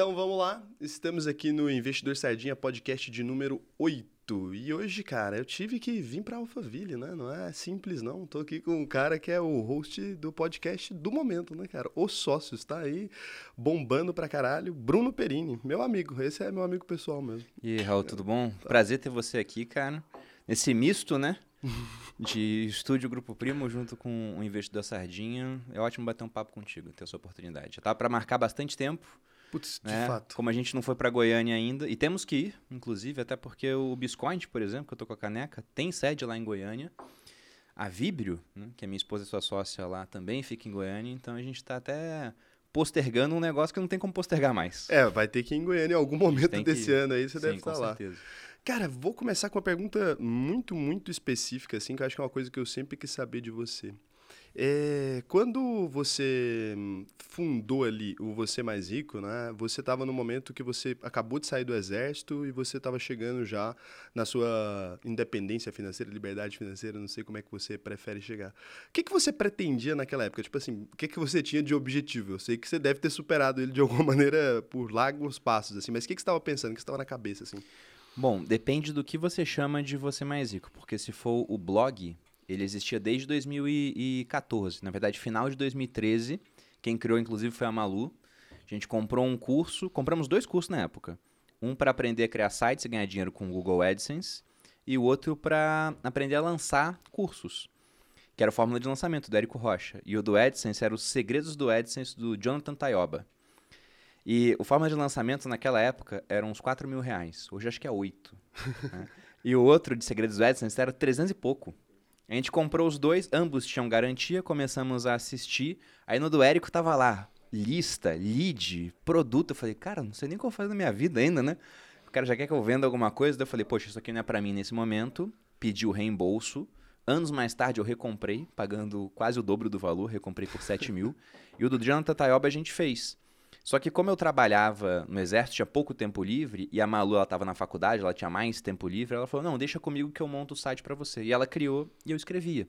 Então vamos lá, estamos aqui no Investidor Sardinha podcast de número 8. E hoje, cara, eu tive que vir para Alphaville, né? Não é simples não. Tô aqui com um cara que é o host do podcast do momento, né, cara? Os sócios, tá aí bombando pra caralho. Bruno Perini, meu amigo. Esse é meu amigo pessoal mesmo. E aí, Raul, tudo bom? Prazer ter você aqui, cara. Nesse misto, né? de estúdio Grupo Primo junto com o Investidor Sardinha. É ótimo bater um papo contigo, ter essa oportunidade. Já tava para marcar bastante tempo. Putz, né? de fato. Como a gente não foi para Goiânia ainda, e temos que ir, inclusive, até porque o Biscoint, por exemplo, que eu tô com a caneca, tem sede lá em Goiânia. A Vibrio, né, que é minha esposa e sua sócia lá, também fica em Goiânia, então a gente está até postergando um negócio que não tem como postergar mais. É, vai ter que ir em Goiânia em algum momento desse ano aí, você Sim, deve com estar lá. certeza. Cara, vou começar com uma pergunta muito, muito específica, assim, que eu acho que é uma coisa que eu sempre quis saber de você. É, quando você fundou ali o Você Mais Rico, né? Você estava no momento que você acabou de sair do exército e você estava chegando já na sua independência financeira, liberdade financeira, não sei como é que você prefere chegar. O que, que você pretendia naquela época? Tipo assim, o que, que você tinha de objetivo? Eu sei que você deve ter superado ele de alguma maneira por largos passos, assim, mas o que, que você estava pensando? O que estava na cabeça, assim? Bom, depende do que você chama de você mais rico, porque se for o blog, ele existia desde 2014, na verdade, final de 2013. Quem criou, inclusive, foi a Malu. A gente comprou um curso, compramos dois cursos na época. Um para aprender a criar sites e ganhar dinheiro com o Google AdSense, e o outro para aprender a lançar cursos, que era a fórmula de lançamento do Érico Rocha. E o do AdSense era os segredos do AdSense do Jonathan Tayoba. E o fórmula de lançamento naquela época era uns 4 mil reais. Hoje acho que é 8. né? E o outro de segredos do AdSense era 300 e pouco. A gente comprou os dois, ambos tinham garantia, começamos a assistir. Aí no do Érico tava lá, lista, lead, produto. Eu falei, cara, não sei nem o que eu fazer na minha vida ainda, né? O cara já quer que eu venda alguma coisa. Daí eu falei, poxa, isso aqui não é pra mim nesse momento. Pedi o reembolso. Anos mais tarde eu recomprei, pagando quase o dobro do valor, recomprei por 7 mil. E o do Jonathan Tayoba a gente fez. Só que como eu trabalhava no exército, tinha pouco tempo livre, e a Malu ela estava na faculdade, ela tinha mais tempo livre, ela falou: "Não, deixa comigo que eu monto o site para você". E ela criou e eu escrevia.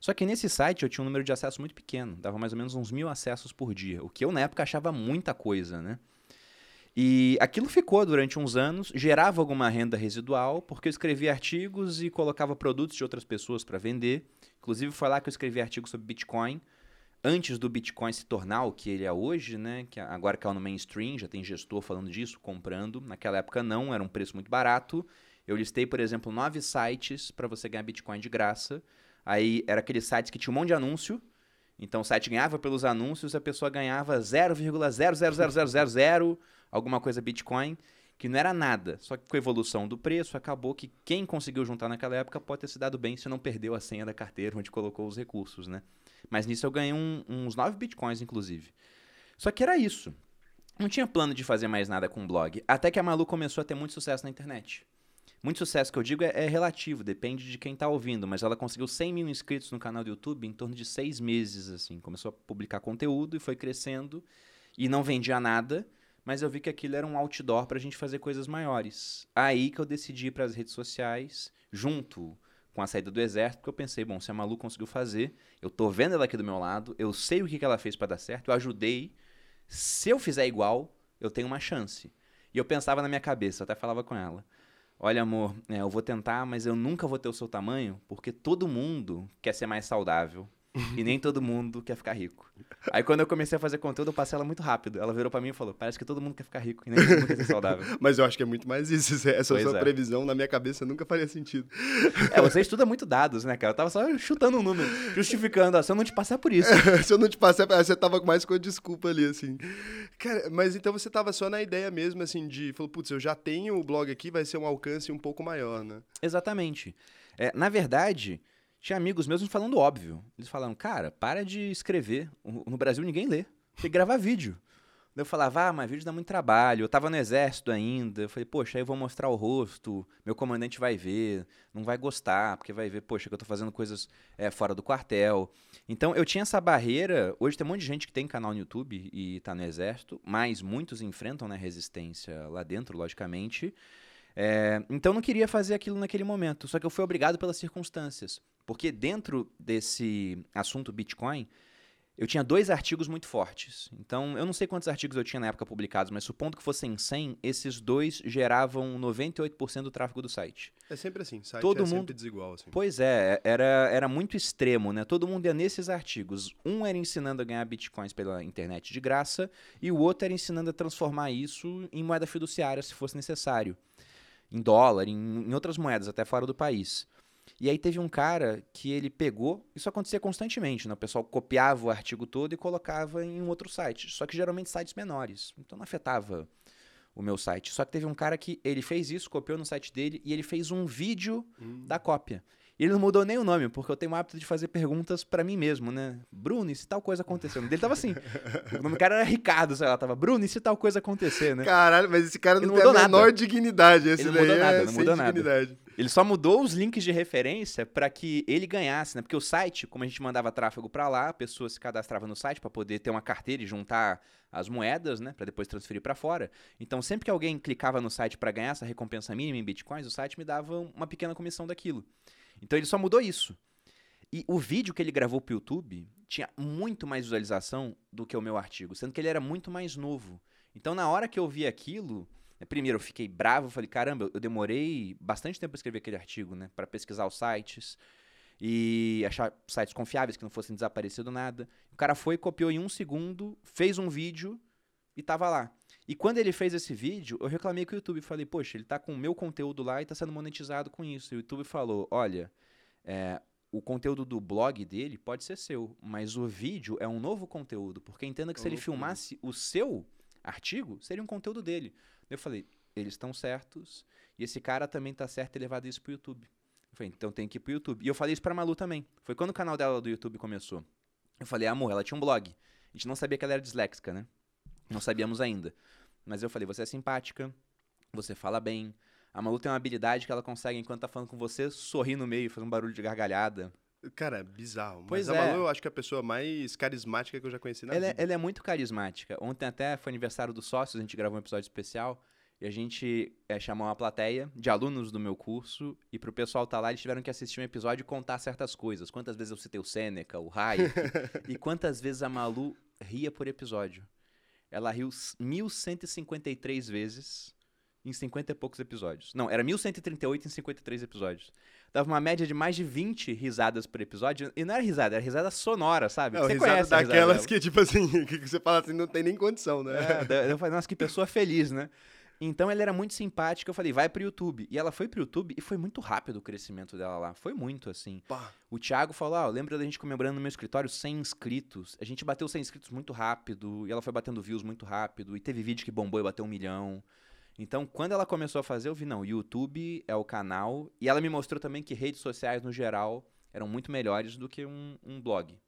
Só que nesse site eu tinha um número de acessos muito pequeno, dava mais ou menos uns mil acessos por dia, o que eu na época achava muita coisa, né? E aquilo ficou durante uns anos, gerava alguma renda residual, porque eu escrevia artigos e colocava produtos de outras pessoas para vender. Inclusive foi lá que eu escrevi artigos sobre Bitcoin antes do Bitcoin se tornar o que ele é hoje, né? Que agora caiu no mainstream, já tem gestor falando disso, comprando. Naquela época não, era um preço muito barato. Eu listei, por exemplo, nove sites para você ganhar Bitcoin de graça. Aí era aqueles sites que tinha um monte de anúncio. Então o site ganhava pelos anúncios, a pessoa ganhava 0,00000 alguma coisa Bitcoin, que não era nada. Só que com a evolução do preço, acabou que quem conseguiu juntar naquela época pode ter se dado bem se não perdeu a senha da carteira onde colocou os recursos, né? Mas nisso eu ganhei um, uns 9 bitcoins, inclusive. Só que era isso. Não tinha plano de fazer mais nada com o blog. Até que a Malu começou a ter muito sucesso na internet. Muito sucesso que eu digo é, é relativo, depende de quem está ouvindo. Mas ela conseguiu 100 mil inscritos no canal do YouTube em torno de seis meses, assim. Começou a publicar conteúdo e foi crescendo. E não vendia nada, mas eu vi que aquilo era um outdoor para a gente fazer coisas maiores. Aí que eu decidi ir para as redes sociais, junto com a saída do exército, porque eu pensei, bom, se a Malu conseguiu fazer, eu tô vendo ela aqui do meu lado, eu sei o que, que ela fez para dar certo, eu ajudei. Se eu fizer igual, eu tenho uma chance. E eu pensava na minha cabeça, até falava com ela. Olha, amor, é, eu vou tentar, mas eu nunca vou ter o seu tamanho, porque todo mundo quer ser mais saudável. E nem todo mundo quer ficar rico. Aí quando eu comecei a fazer conteúdo, eu passei ela muito rápido. Ela virou para mim e falou: parece que todo mundo quer ficar rico e nem todo mundo quer ser saudável. Mas eu acho que é muito mais isso. Essa Pois sua é. previsão, na minha cabeça, nunca faria sentido. É, você estuda muito dados, né, cara? Eu tava só chutando um número, justificando, ó, se eu não te passar por isso. Se eu não te passei, você tava mais com a desculpa ali, assim. Cara, mas então você tava só na ideia mesmo, assim, de... Falou, putz, eu já tenho o blog aqui, vai ser um alcance um pouco maior, né? Exatamente. É, na verdade, tinha amigos meus falando óbvio. Eles falaram, cara, para de escrever. No Brasil ninguém lê. Tem que gravar vídeo. Eu falava, ah, mas vídeo dá muito trabalho. Eu tava no exército ainda. Eu falei, poxa, aí eu vou mostrar o rosto, meu comandante vai ver, não vai gostar, porque vai ver, poxa, que eu tô fazendo coisas é, fora do quartel. Então eu tinha essa barreira. Hoje tem um monte de gente que tem canal no YouTube e tá no exército, mas muitos enfrentam né, resistência lá dentro, logicamente. É, então não queria fazer aquilo naquele momento, só que eu fui obrigado pelas circunstâncias. Porque dentro desse assunto Bitcoin, eu tinha dois artigos muito fortes. Então, eu não sei quantos artigos eu tinha na época publicados, mas supondo que fossem 100, esses dois geravam 98% do tráfego do site. É sempre assim, site Todo é mundo- sempre desigual. Assim. Pois é, era, era muito extremo, né? Todo mundo ia nesses artigos. Um era ensinando a ganhar bitcoins pela internet de graça, e o outro era ensinando a transformar isso em moeda fiduciária, se fosse necessário. Em dólar, em, em outras moedas, até fora do país. E aí teve um cara que ele pegou, isso acontecia constantemente, né? O pessoal copiava o artigo todo e colocava em um outro site. Só que geralmente sites menores. Então não afetava o meu site. Só que teve um cara que ele fez isso, copiou no site dele e ele fez um vídeo Hum. da cópia. E ele não mudou nem o nome, porque eu tenho o hábito de fazer perguntas pra mim mesmo, né? Bruno, e se tal coisa nome dele tava assim. o nome do cara era Ricardo, sei lá, tava Bruno, e se tal coisa acontecer, né? Caralho, mas esse cara Ele não não tem a menor nada. dignidade. Esse Ele não mudou é nada, não mudou nada. dignidade. Ele só mudou os links de referência pra que ele ganhasse, né? Porque o site, como a gente mandava tráfego pra lá, a pessoa se cadastrava no site pra poder ter uma carteira e juntar as moedas, né, Pra depois transferir pra fora. Então, sempre que alguém clicava no site pra ganhar essa recompensa mínima em bitcoins, o site me dava uma pequena comissão daquilo. Então, ele só mudou isso. E o vídeo que ele gravou pro YouTube tinha muito mais visualização do que o meu artigo, sendo que ele era muito mais novo. Então, na hora que eu vi aquilo, né, primeiro eu fiquei bravo, falei, caramba, eu demorei bastante tempo para escrever aquele artigo, né, para pesquisar os sites e achar sites confiáveis que não fossem desaparecer do nada. O cara foi, copiou em um segundo, fez um vídeo e tava lá. E quando ele fez esse vídeo, eu reclamei com o YouTube. Falei, poxa, ele tá com o meu conteúdo lá e tá sendo monetizado com isso. E o YouTube falou, olha, é, o conteúdo do blog dele pode ser seu, mas o vídeo é um novo conteúdo. Porque entenda que É se ele filmasse o seu artigo, seria um conteúdo dele. Eu falei, eles estão certos e esse cara também tá certo em levar isso pro YouTube. Eu falei, então tem que ir pro YouTube. E eu falei isso pra Malu também. Foi quando o canal dela do YouTube começou. Eu falei, amor, ela tinha um blog. A gente não sabia que ela era disléxica, né? Não sabíamos ainda. Mas eu falei, você é simpática, você fala bem. A Malu tem uma habilidade que ela consegue, enquanto tá falando com você, sorrir no meio, fazer um barulho de gargalhada. Cara, é bizarro. Pois mas a é. Malu, eu acho que é a pessoa mais carismática que eu já conheci na Ela é, vida. ela é muito carismática. Ontem até foi aniversário dos sócios, a gente gravou um episódio especial e a gente é, chamou uma plateia de alunos do meu curso e pro pessoal tá lá, eles tiveram que assistir um episódio e contar certas coisas. Quantas vezes eu citei o Sêneca, o Hayek e quantas vezes a Malu ria por episódio. Ela riu s- 1153 vezes em 50 e poucos episódios. Não, era 1138 em 53 episódios. Dava uma média de mais de 20 risadas por episódio. E não era risada, era risada sonora, sabe? É, Você risada conhece risada daquelas dela. que, tipo assim, que você fala assim, não tem nem condição, né? É, eu falei, nossa, que pessoa feliz, né? Então ela era muito simpática, eu falei, vai pro YouTube. E ela foi pro YouTube e foi muito rápido o crescimento dela lá. Foi muito, assim. Pá. O Thiago falou, ah, lembra da gente comemorando no meu escritório 100 inscritos. A gente bateu 100 inscritos muito rápido, e ela foi batendo views muito rápido, e teve vídeo que bombou e bateu um milhão. Então, quando ela começou a fazer, eu vi, não, YouTube é o canal. E ela me mostrou também que redes sociais, no geral, eram muito melhores do que um, um blog.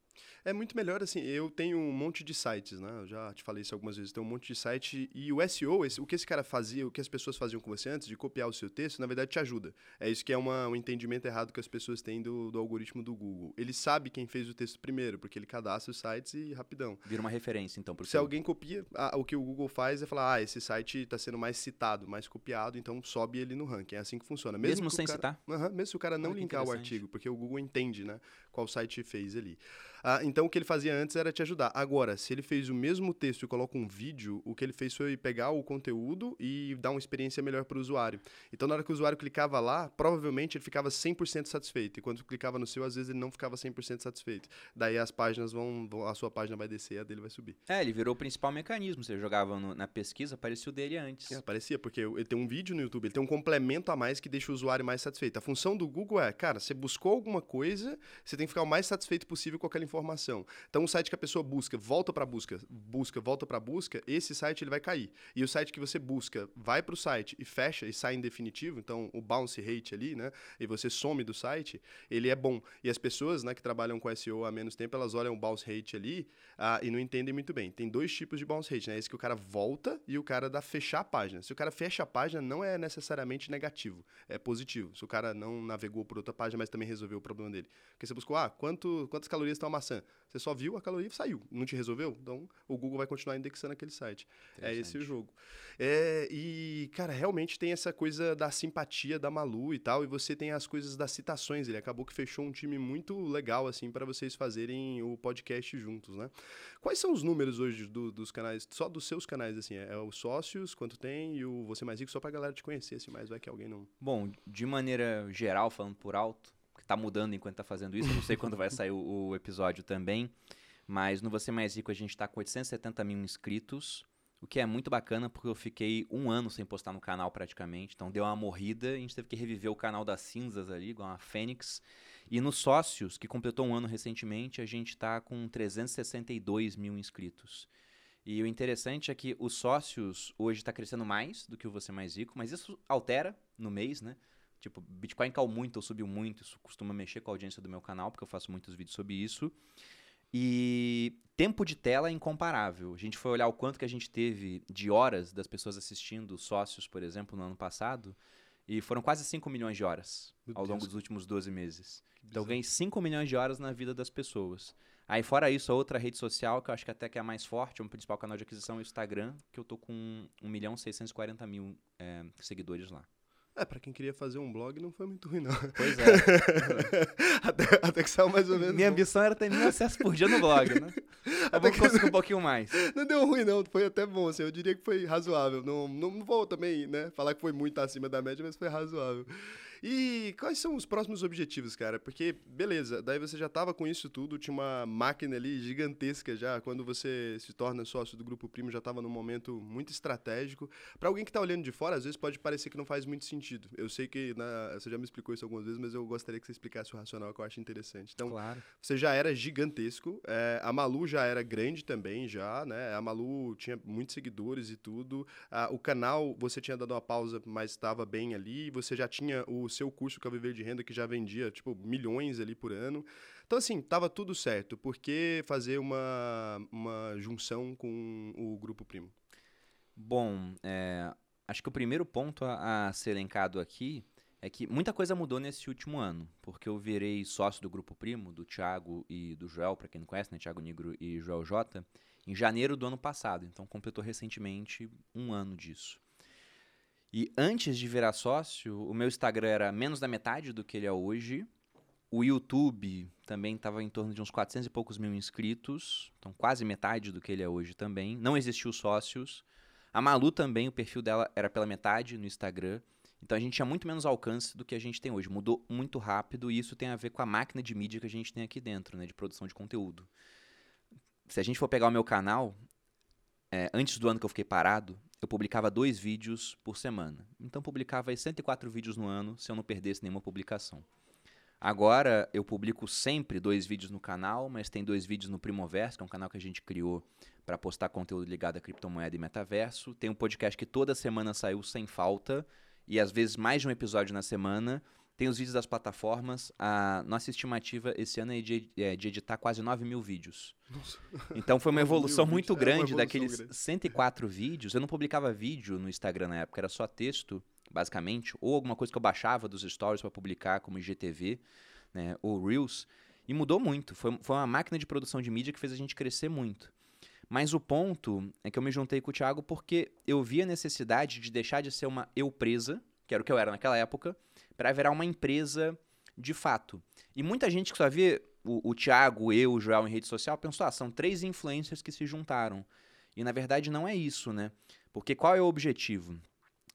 É muito melhor assim. Eu tenho um monte de sites, né? Eu já te falei isso algumas vezes. Tem um monte de site e o SEO, esse- o que esse cara fazia, o que as pessoas faziam com você antes de copiar o seu texto, na verdade te ajuda. É isso que é uma- um entendimento errado que as pessoas têm do, do algoritmo do Google. Ele sabe quem fez o texto primeiro, porque ele cadastra os sites e rapidão. Vira uma referência, então, Se seu. alguém copia, ah, o que o Google faz é falar, ah, esse site está sendo mais citado, mais copiado, então sobe ele no ranking. É assim que funciona. Mesmo que o sem cara- citar? Mesmo se o cara não Olha linkar o artigo, porque o Google entende, né, qual site fez ali. Ah, então o que ele fazia antes era te ajudar. Agora, se ele fez o mesmo texto e coloca um vídeo, o que ele fez foi pegar o conteúdo e dar uma experiência melhor para o usuário. Então na hora que o usuário clicava lá, provavelmente ele ficava 100% satisfeito. E quando clicava no seu, às vezes ele não ficava 100% satisfeito. Daí as páginas vão, vão- a sua página vai descer e a dele vai subir. É, ele virou o principal mecanismo. Você jogava no- na pesquisa, aparecia o dele antes. É, aparecia, porque ele tem um vídeo no YouTube, ele tem um complemento a mais que deixa o usuário mais satisfeito. A função do Google é, cara, você buscou alguma coisa, você tem que ficar o mais satisfeito possível com aquela informação. Então, um site que a pessoa busca, volta para busca, busca, volta para busca, esse site ele vai cair. E o site que você busca, vai para o site e fecha e sai em definitivo, então o bounce rate ali, né, e você some do site, ele é bom. E as pessoas, né, que trabalham com SEO há menos tempo, elas olham o bounce rate ali ah, e não entendem muito bem. Tem dois tipos de bounce rate, né? Esse que o cara volta e o cara dá fechar a página. Se o cara fecha a página, não é necessariamente negativo, é positivo. Se o cara não navegou por outra página, mas também resolveu o problema dele. Porque você buscou ah, quanto, quantas calorias tem uma maçã? Você só viu a caloria e saiu. Não te resolveu? Então o Google vai continuar indexando aquele site. É esse o jogo. É, e, cara, realmente tem essa coisa da simpatia da Malu e tal. E você tem as coisas das citações. Ele acabou que fechou um time muito legal, assim, para vocês fazerem o podcast juntos, né? Quais são os números hoje do, dos canais, só dos seus canais, assim? É, é os sócios, quanto tem, e o Você Mais Rico, só pra galera te conhecer, assim, mais vai que alguém não. Bom, de maneira geral, falando por alto, tá mudando enquanto tá fazendo isso. Não sei quando vai sair o, o, episódio também. Mas no Você Mais Rico a gente tá com 870 mil inscritos. O que é muito bacana porque eu fiquei um ano sem postar no canal praticamente. Então deu uma morrida. A gente teve que reviver o canal das cinzas ali, igual uma Fênix. E nos sócios, que completou um ano recentemente, a gente tá com 362 mil inscritos. E o interessante é que os sócios hoje está crescendo mais do que o Você Mais Rico, mas isso altera no mês, né? Tipo, Bitcoin caiu muito ou subiu muito, isso costuma mexer com a audiência do meu canal, porque eu faço muitos vídeos sobre isso. E tempo de tela é incomparável. A gente foi olhar o quanto que a gente teve de horas das pessoas assistindo, sócios, por exemplo, no ano passado, e foram quase 5 milhões de horas meu ao Deus. longo dos últimos 12 meses. Então, eu ganhei 5 milhões de horas na vida das pessoas. Aí, fora isso, a outra rede social, que eu acho que até que é a mais forte, é o principal canal de aquisição, é o Instagram, que eu tô com 1 milhão 640 mil é, seguidores lá. É, pra quem queria fazer um blog não foi muito ruim, não. Pois é. até, até, que saiu mais ou menos. Minha bom. ambição era ter mil acessos por dia no blog, né? até que conseguir um pouquinho mais. Não deu ruim, não. Foi até bom, assim. Eu diria que foi razoável. Não, não, não vou também, né, falar que foi muito acima da média, mas foi razoável. E quais são os próximos objetivos, cara? Porque, beleza, daí você já estava com isso tudo, tinha uma máquina ali gigantesca já. Quando você se torna sócio do Grupo Primo, já estava num momento muito estratégico. Para alguém que está olhando de fora, às vezes pode parecer que não faz muito sentido. Eu sei que na, você já me explicou isso algumas vezes, mas eu gostaria que você explicasse o racional que eu acho interessante. Então, claro. você já era gigantesco, é, a Malu já era grande também, já, né? A Malu tinha muitos seguidores e tudo. o canal, você tinha dado uma pausa, mas estava bem ali. Você já tinha o seu curso que o Viver de Renda, que já vendia, tipo, milhões ali por ano. Então, assim, tava tudo certo. Por que fazer uma, uma junção com o Grupo Primo? Bom, é, acho que o primeiro ponto a, a ser elencado aqui é que muita coisa mudou nesse último ano, porque eu virei sócio do Grupo Primo, do Thiago e do Joel, para quem não conhece, né? Thiago Negro e Joel J, em janeiro do ano passado. Então completou recentemente um ano disso. E antes de virar sócio, o meu Instagram era menos da metade do que ele é hoje. O YouTube também estava em torno de uns 400 e poucos mil inscritos, então quase metade do que ele é hoje também. Não existiu sócios. A Malu também, o perfil dela era pela metade no Instagram. Então a gente tinha muito menos alcance do que a gente tem hoje. Mudou muito rápido e isso tem a ver com a máquina de mídia que a gente tem aqui dentro, né, de produção de conteúdo. Se a gente for pegar o meu canal, é, antes do ano que eu fiquei parado, eu publicava dois vídeos por semana. Então publicava 104 vídeos no ano se eu não perdesse nenhuma publicação. Agora eu publico sempre dois vídeos no canal, mas tem dois vídeos no Primoverso, que é um canal que a gente criou para postar conteúdo ligado a criptomoeda e metaverso. Tem um podcast que toda semana saiu sem falta, e às vezes mais de um episódio na semana. Tem os vídeos das plataformas. A nossa estimativa esse ano é de, é de editar quase 9 mil vídeos. Nossa. Então foi uma evolução muito grande é evolução daqueles grande. 104 vídeos. Eu não publicava vídeo no Instagram na época, era só texto, basicamente, ou alguma coisa que eu baixava dos stories para publicar, como IGTV, né, ou Reels. E mudou muito. Foi, foi uma máquina de produção de mídia que fez a gente crescer muito. Mas o ponto é que eu me juntei com o Thiago porque eu vi a necessidade de deixar de ser uma eu presa, que era o que eu era naquela época, para virar uma empresa de fato. E muita gente que só vê o, o Thiago, eu, o Joel em rede social pensou, ah, são três influencers que se juntaram. E na verdade não é isso, né? Porque qual é o objetivo?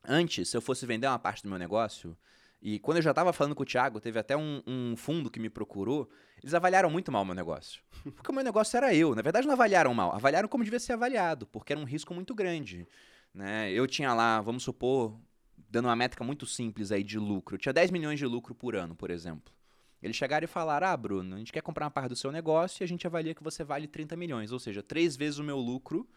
Antes, se eu fosse vender uma parte do meu negócio, e quando eu já estava falando com o Thiago, teve até um, um, fundo que me procurou, eles avaliaram muito mal o meu negócio. Porque o meu negócio era eu. Na verdade, não avaliaram mal, avaliaram como devia ser avaliado, porque era um risco muito grande. Né? Eu tinha lá, vamos supor, dando uma métrica muito simples aí de lucro. Tinha 10 milhões de lucro por ano, por exemplo. Eles chegaram e falaram: Ah, Bruno, a gente quer comprar uma parte do seu negócio e a gente avalia que você vale 30 milhões, ou seja, três vezes o meu lucro,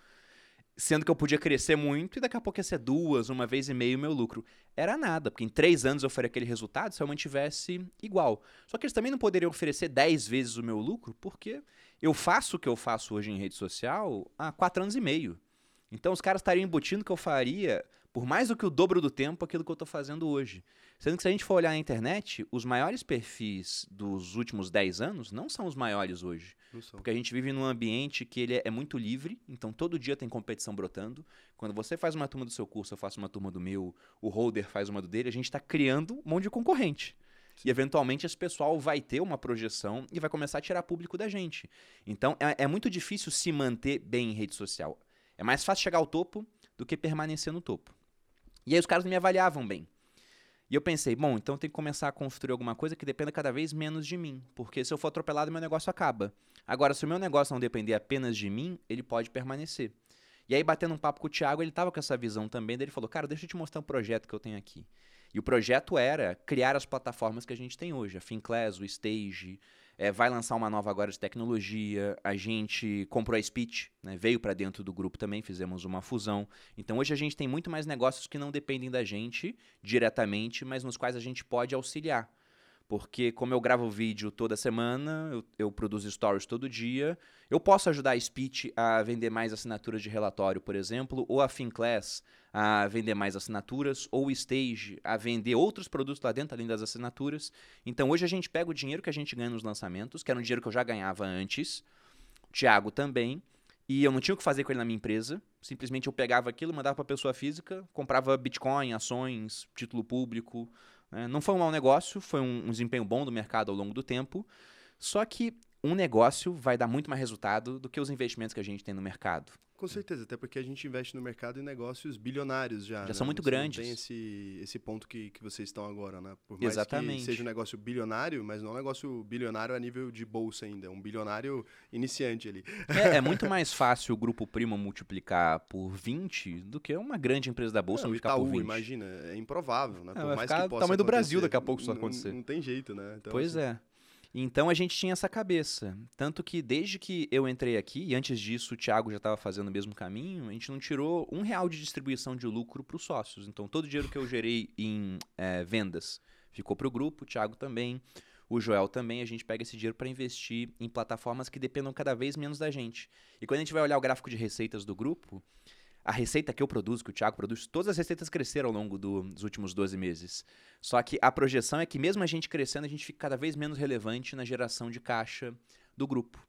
sendo que eu podia crescer muito e daqui a pouco ia ser duas, uma vez e meio o meu lucro. Era nada, porque em três anos eu faria aquele resultado se eu mantivesse igual. Só que eles também não poderiam oferecer 10 vezes o meu lucro, porque eu faço o que eu faço hoje em rede social há quatro anos e meio. Então os caras estariam embutindo que eu faria por mais do que o dobro do tempo aquilo que eu estou fazendo hoje. Sendo que se a gente for olhar na internet, os maiores perfis dos últimos 10 anos não são os maiores hoje. Porque a gente vive num ambiente que ele é muito livre, então todo dia tem competição brotando. Quando você faz uma turma do seu curso, eu faço uma turma do meu, o holder faz uma do dele, a gente está criando um monte de concorrente. E eventualmente esse pessoal vai ter uma projeção e vai começar a tirar público da gente. Então é, é muito difícil se manter bem em rede social. É mais fácil chegar ao topo do que permanecer no topo. E aí os caras me avaliavam bem. E eu pensei, bom, então tenho que começar a construir alguma coisa que dependa cada vez menos de mim, porque se eu for atropelado, meu negócio acaba. Agora, se o meu negócio não depender apenas de mim, ele pode permanecer. E aí, batendo um papo com o Thiago, ele estava com essa visão também, daí ele falou, cara, deixa eu te mostrar um projeto que eu tenho aqui. E o projeto era criar as plataformas que a gente tem hoje, a Finclass, o Stage, é, vai lançar uma nova agora de tecnologia. A gente comprou a Speech, né, veio para dentro do grupo também, fizemos uma fusão. Então hoje a gente tem muito mais negócios que não dependem da gente diretamente, mas nos quais a gente pode auxiliar. Porque como eu gravo vídeo toda semana, eu, eu, produzo stories todo dia, eu posso ajudar a Speech a vender mais assinaturas de relatório, por exemplo, ou a Finclass a vender mais assinaturas, ou o Stage a vender outros produtos lá dentro, além das assinaturas. Então hoje a gente pega o dinheiro que a gente ganha nos lançamentos, que era um dinheiro que eu já ganhava antes, o Thiago também, e eu não tinha o que fazer com ele na minha empresa. Simplesmente eu pegava aquilo, mandava para pessoa física, comprava Bitcoin, ações, título público? Não foi um mau negócio, foi um, um desempenho bom do mercado ao longo do tempo. Só que um negócio vai dar muito mais resultado do que os investimentos que a gente tem no mercado. Com certeza, até porque a gente investe no mercado em negócios bilionários já. Já né? são muito Você grandes. Não tem esse, esse ponto que, que vocês estão agora, né? Por mais Exatamente. que seja um negócio bilionário, mas não é um negócio bilionário a nível de bolsa ainda. É um bilionário iniciante ali. É, é muito mais fácil o Grupo Primo multiplicar por 20 do que uma grande empresa da bolsa não, multiplicar Itaú, por 20. imagina, é improvável, né? É, por mais que possa tamanho do Brasil daqui a pouco isso não, acontecer. Não tem jeito, né? Então, pois assim, é. Então a gente tinha essa cabeça. Tanto que desde que eu entrei aqui, e antes disso o Thiago já estava fazendo o mesmo caminho, a gente não tirou um real de distribuição de lucro para os sócios. Então todo o dinheiro que eu gerei em é, vendas ficou para o grupo, o Thiago também, o Joel também. A gente pega esse dinheiro para investir em plataformas que dependam cada vez menos da gente. E quando a gente vai olhar o gráfico de receitas do grupo, a receita que eu produzo, que o Thiago produz, todas as receitas cresceram ao longo do, dos últimos 12 meses. Só que a projeção é que, mesmo a gente crescendo, a gente fica cada vez menos relevante na geração de caixa do grupo.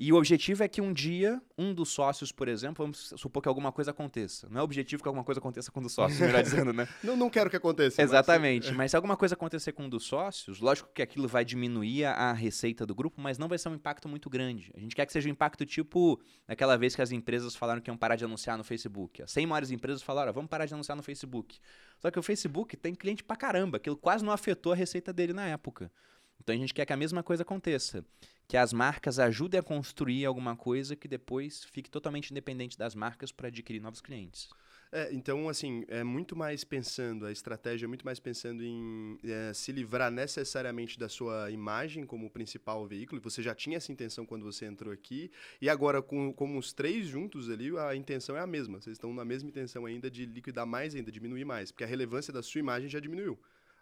E o objetivo é que um dia, um dos sócios, por exemplo, vamos supor que alguma coisa aconteça. Não é objetivo que alguma coisa aconteça com um dos sócios, melhor dizendo, né? Não, não quero que aconteça. Exatamente. Mas... mas se alguma coisa acontecer com um dos sócios, lógico que aquilo vai diminuir a receita do grupo, mas não vai ser um impacto muito grande. A gente quer que seja um impacto tipo naquela vez que as empresas falaram que iam parar de anunciar no Facebook. As 100 maiores empresas falaram, vamos parar de anunciar no Facebook. Só que o Facebook tem cliente pra caramba, aquilo quase não afetou a receita dele na época. Então a gente quer que a mesma coisa aconteça, que as marcas ajudem a construir alguma coisa que depois fique totalmente independente das marcas para adquirir novos clientes. É, então, assim, é muito mais pensando, a estratégia é muito mais pensando em é, se livrar necessariamente da sua imagem como principal veículo. Você já tinha essa intenção quando você entrou aqui, e agora, com, com os três juntos ali, a intenção é a mesma. Vocês estão na mesma intenção ainda de liquidar mais ainda, diminuir mais, porque a relevância da sua imagem já diminuiu.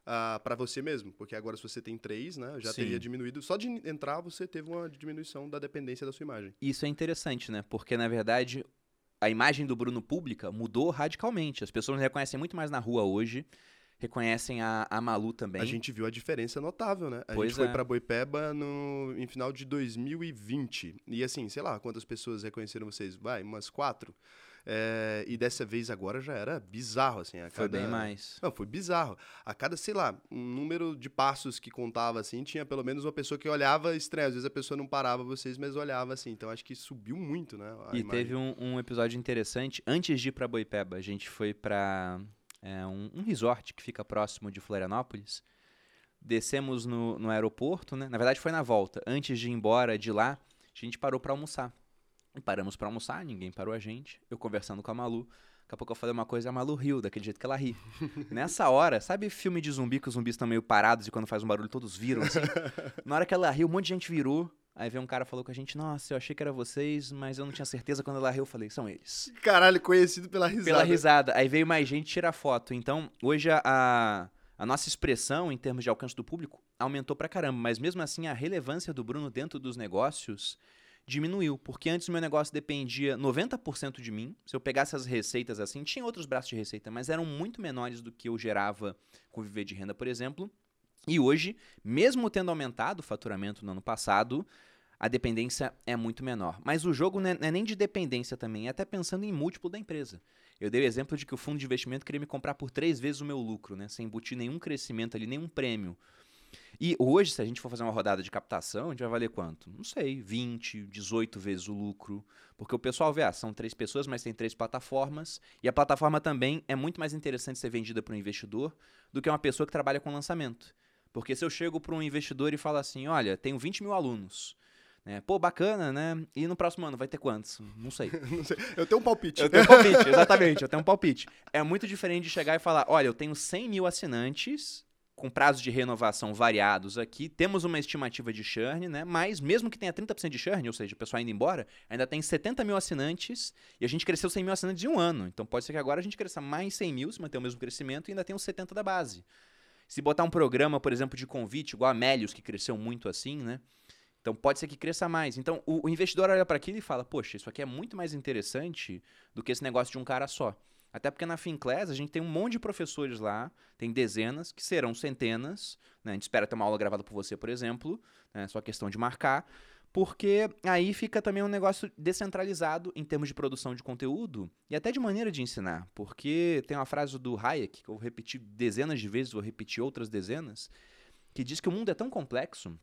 Uh, para você mesmo, porque agora se você tem três, né, já Sim. teria diminuído. Só de entrar você teve uma diminuição da dependência da sua imagem. Isso é interessante, né? Porque na verdade a imagem do Bruno pública mudou radicalmente. As pessoas reconhecem muito mais na rua hoje. Reconhecem a, a Malu também. A gente viu a diferença notável, né? A pois gente foi é. para Boipeba no, em final de 2020. E assim, sei lá, quantas pessoas reconheceram vocês? Vai, umas quatro. É, e dessa vez agora já era bizarro, assim. A foi bem mais. Não, foi bizarro. A cada, sei lá, um número de passos que contava, assim, tinha pelo menos uma pessoa que olhava estranho. Às vezes a pessoa não parava vocês, mas olhava, assim. Então acho que subiu muito, né? e imagem. teve um, um, episódio interessante. Antes de ir pra Boipeba, a gente foi pra é, um, um resort que fica próximo de Florianópolis descemos no, no aeroporto, né? Na verdade foi na volta. Antes de ir embora de lá, a gente parou para almoçar. E paramos para almoçar, ninguém parou a gente. Eu conversando com a Malu. Daqui a pouco eu falei uma coisa e a Malu riu, daquele jeito que ela ri. Nessa hora, sabe filme de zumbi que os zumbis estão meio parados e quando faz um barulho todos viram assim? Na hora que ela riu, um monte de gente virou. Aí veio um cara falou com a gente, nossa, eu achei que era vocês, mas eu não tinha certeza. Quando ela riu, eu falei, são eles. Caralho, conhecido pela risada. Pela risada. Aí veio mais gente tirar foto. Então, hoje a, a nossa expressão em termos de alcance do público aumentou pra caramba. Mas mesmo assim, a relevância do Bruno dentro dos negócios diminuiu. Porque antes o meu negócio dependia 90% de mim. Se eu pegasse as receitas assim, tinha outros braços de receita, mas eram muito menores do que eu gerava com viver de renda, por exemplo. E hoje, mesmo tendo aumentado o faturamento no ano passado, a dependência é muito menor. Mas o jogo não é, é nem de dependência também, é até pensando em múltiplo da empresa. Eu dei o exemplo de que o fundo de investimento queria me comprar por três vezes o meu lucro, né? sem embutir nenhum crescimento ali, nenhum prêmio. E hoje, se a gente for fazer uma rodada de captação, a gente vai valer quanto? Não sei, 20, 18 vezes o lucro. Porque o pessoal vê, ah, são três pessoas, mas tem três plataformas. E a plataforma também é muito mais interessante ser vendida para um investidor do que uma pessoa que trabalha com lançamento. Porque se eu chego para um investidor e falo assim, olha, tenho 20 mil alunos. Né? Pô, bacana, né? E no próximo ano vai ter quantos? Não sei. Não sei. Eu tenho um palpite. Eu tenho um palpite, exatamente, eu tenho um palpite. É muito diferente de chegar e falar: olha, eu tenho 100 mil assinantes com prazos de renovação variados aqui, temos uma estimativa de churn, né? Mas mesmo que tenha 30% de churn, ou seja, o pessoal indo embora, ainda tem 70 mil assinantes e a gente cresceu 100 mil assinantes em um ano. Então pode ser que agora a gente cresça mais 100 mil, se manter o mesmo crescimento e ainda tem os 70 da base. Se botar um programa, por exemplo, de convite, igual a Melius, que cresceu muito assim, né? Então pode ser que cresça mais. Então o, o investidor olha para aquilo e fala: Poxa, isso aqui é muito mais interessante do que esse negócio de um cara só. Até porque na Finclass a gente tem um monte de professores lá, tem dezenas, que serão centenas. Né? A gente espera ter uma aula gravada por você, por exemplo, né? só questão de marcar. Porque aí fica também um negócio descentralizado em termos de produção de conteúdo e até de maneira de ensinar. Porque tem uma frase do Hayek, que eu repeti dezenas de vezes, vou repetir outras dezenas, que diz que o mundo é tão complexo,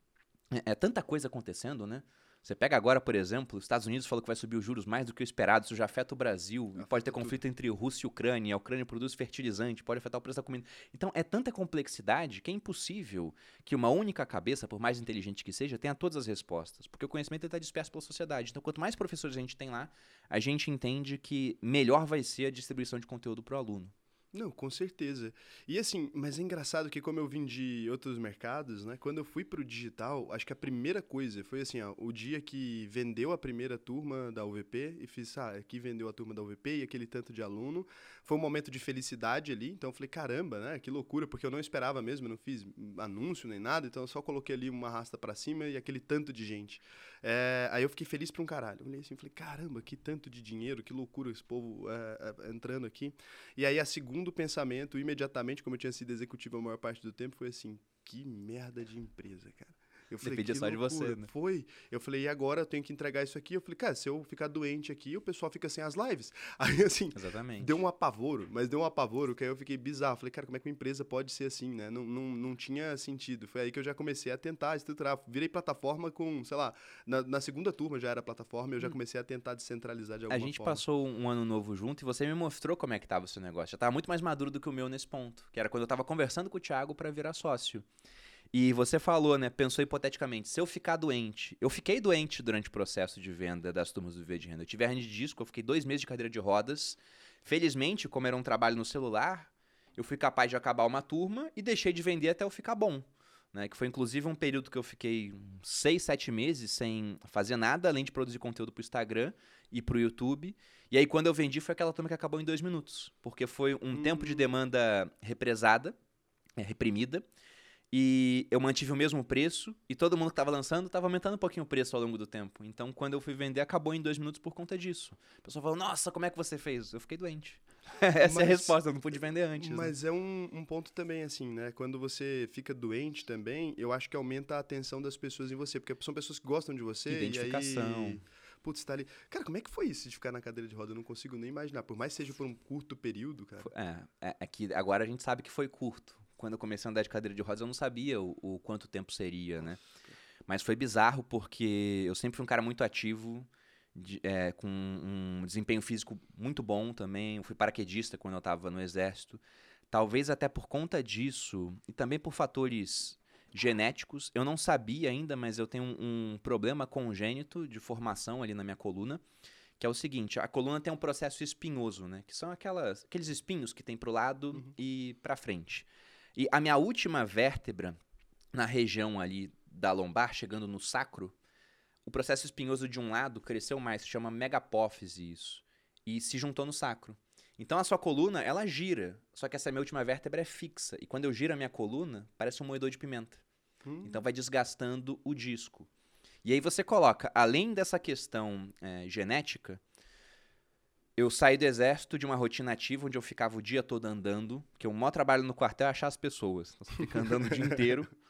é, é tanta coisa acontecendo, né? Você pega agora, por exemplo, os Estados Unidos falou que vai subir os juros mais do que o esperado, isso já afeta o Brasil, afeta pode ter tudo. conflito entre Rússia e Ucrânia, a Ucrânia produz fertilizante, pode afetar o preço da comida. Então é tanta complexidade que é impossível que uma única cabeça, por mais inteligente que seja, tenha todas as respostas, porque o conhecimento está disperso pela sociedade. Então quanto mais professores a gente tem lá, a gente entende que melhor vai ser a distribuição de conteúdo para o aluno. Não, com certeza. E assim, mas é engraçado que como eu vim de outros mercados, né? Quando eu fui pro digital, acho que a primeira coisa foi assim, ó, o dia que vendeu a primeira turma da UVP e fiz, ah, aqui vendeu a turma da UVP e aquele tanto de aluno, foi um momento de felicidade ali, então eu falei, caramba, né? Que loucura, porque eu não esperava mesmo, eu não fiz anúncio nem nada, então eu só coloquei ali uma rasta para cima e aquele tanto de gente. É, aí eu fiquei feliz pra um caralho. Olhei assim, falei, caramba, que tanto de dinheiro, que loucura esse povo é, é, entrando aqui. E aí a segundo pensamento, imediatamente, como eu tinha sido executivo a maior parte do tempo, foi assim, que merda de empresa, cara. Eu falei, Dependia só loucura. de você, né? Foi. Eu falei, e agora eu tenho que entregar isso aqui? Eu falei, cara, se eu ficar doente aqui, o pessoal fica sem as lives. Aí, assim, Exatamente. deu um apavoro, mas deu um apavoro que aí eu fiquei bizarro. Falei, cara, como é que uma empresa pode ser assim, né? Não, não, não tinha sentido. Foi aí que eu já comecei a tentar estruturar. Virei plataforma com, sei lá, na, na segunda turma já era plataforma, eu já hum. comecei a tentar descentralizar de alguma forma. A gente forma. passou um ano novo junto e você me mostrou como é que estava o seu negócio. Já estava muito mais maduro do que o meu nesse ponto, que era quando eu estava conversando com o Thiago para virar sócio. E você falou, né? Pensou hipoteticamente, se eu ficar doente. Eu fiquei doente durante o processo de venda das turmas do Viver de Renda. Eu tive hernia de disco, eu fiquei dois meses de cadeira de rodas. Felizmente, como era um trabalho no celular, eu fui capaz de acabar uma turma e deixei de vender até eu ficar bom. Né, que foi inclusive um período que eu fiquei seis, sete meses sem fazer nada além de produzir conteúdo para o Instagram e para o YouTube. E aí, quando eu vendi, foi aquela turma que acabou em dois minutos, porque foi um hum. tempo de demanda represada, é, reprimida. E eu mantive o mesmo preço e todo mundo que estava lançando estava aumentando um pouquinho o preço ao longo do tempo. Então, quando eu fui vender, acabou em dois minutos por conta disso. O pessoal falou, nossa, como é que você fez? Eu fiquei doente. Essa mas, é a resposta, eu não pude vender antes. Né? Mas né? é um, um, ponto também, assim, né? Quando você fica doente também, eu acho que aumenta a atenção das pessoas em você. Porque são pessoas que gostam de você. Identificação. E aí, putz, tá ali. Cara, como é que foi isso de ficar na cadeira de roda? Eu não consigo nem imaginar. Por mais que seja por um curto período, cara. É, é, é que agora a gente sabe que foi curto quando eu comecei a andar de cadeira de rodas, eu não sabia o, o quanto tempo seria, né? Mas foi bizarro porque eu sempre fui um cara muito ativo, de, é, com um desempenho físico muito bom também. Eu fui paraquedista quando eu estava no exército. Talvez até por conta disso e também por fatores genéticos. Eu não sabia ainda, mas eu tenho um, um problema congênito de formação ali na minha coluna que é o seguinte, a coluna tem um processo espinhoso, né? Que são aquelas, aqueles espinhos que tem para o lado uhum. e para frente. E a minha última vértebra, na região ali da lombar, chegando no sacro, o processo espinhoso de um lado cresceu mais, se chama megapófise isso, e se juntou no sacro. Então a sua coluna, ela gira, só que essa minha última vértebra é fixa, e quando eu giro a minha coluna, parece um moedor de pimenta. Hum. Então vai desgastando o disco. E aí você coloca, além dessa questão é, genética, eu saí do exército de uma rotina ativa onde eu ficava o dia todo andando, que o maior trabalho no quartel é achar as pessoas. Então, você fica andando o dia inteiro.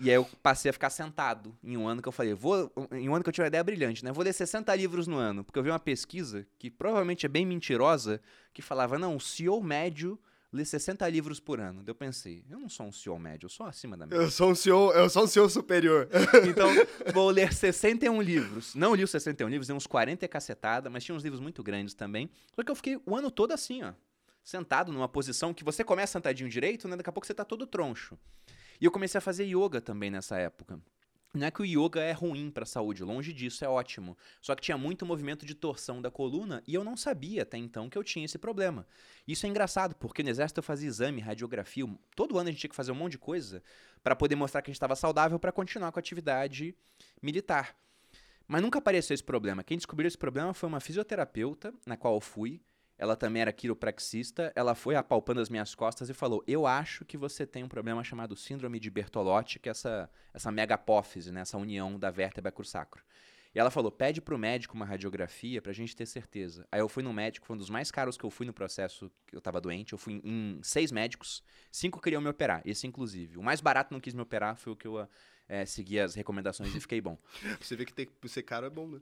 E aí eu passei a ficar sentado em um ano que eu falei, vou, em um ano que eu tive uma ideia brilhante, né? Vou ler 60 livros no ano, porque eu vi uma pesquisa que provavelmente é bem mentirosa, que falava, não, o CEO médio lê 60 livros por ano. Eu pensei, eu não sou um CEO médio, eu sou acima da média. Eu sou um CEO, eu sou um CEO superior. então, vou ler 61 livros. Não li os 61 livros, li uns 40 e cacetada, mas tinha uns livros muito grandes também. Só que eu fiquei o ano todo assim, ó. Sentado numa posição que você começa sentadinho direito, né? Daqui a pouco você tá todo troncho. E eu comecei a fazer yoga também nessa época. Não é que o yoga é ruim para a saúde, longe disso, é ótimo. Só que tinha muito movimento de torção da coluna e eu não sabia até então que eu tinha esse problema. Isso é engraçado, porque no exército eu fazia exame, radiografia, todo ano a gente tinha que fazer um monte de coisa para poder mostrar que a gente estava saudável para continuar com a atividade militar. Mas nunca apareceu esse problema. Quem descobriu esse problema foi uma fisioterapeuta, na qual eu fui, ela também era quiropraxista, ela foi apalpando as minhas costas e falou: Eu acho que você tem um problema chamado síndrome de Bertolotti, que é essa, essa megapófise, né, essa união da vértebra com o sacro. E ela falou: pede pro médico uma radiografia pra gente ter certeza. Aí eu fui no médico, foi um dos mais caros que eu fui no processo que eu tava doente. Eu fui em seis médicos, cinco queriam me operar, esse inclusive. O mais barato não quis me operar, foi o que eu é, segui as recomendações e fiquei bom. Você vê que ter, ser caro é bom, né?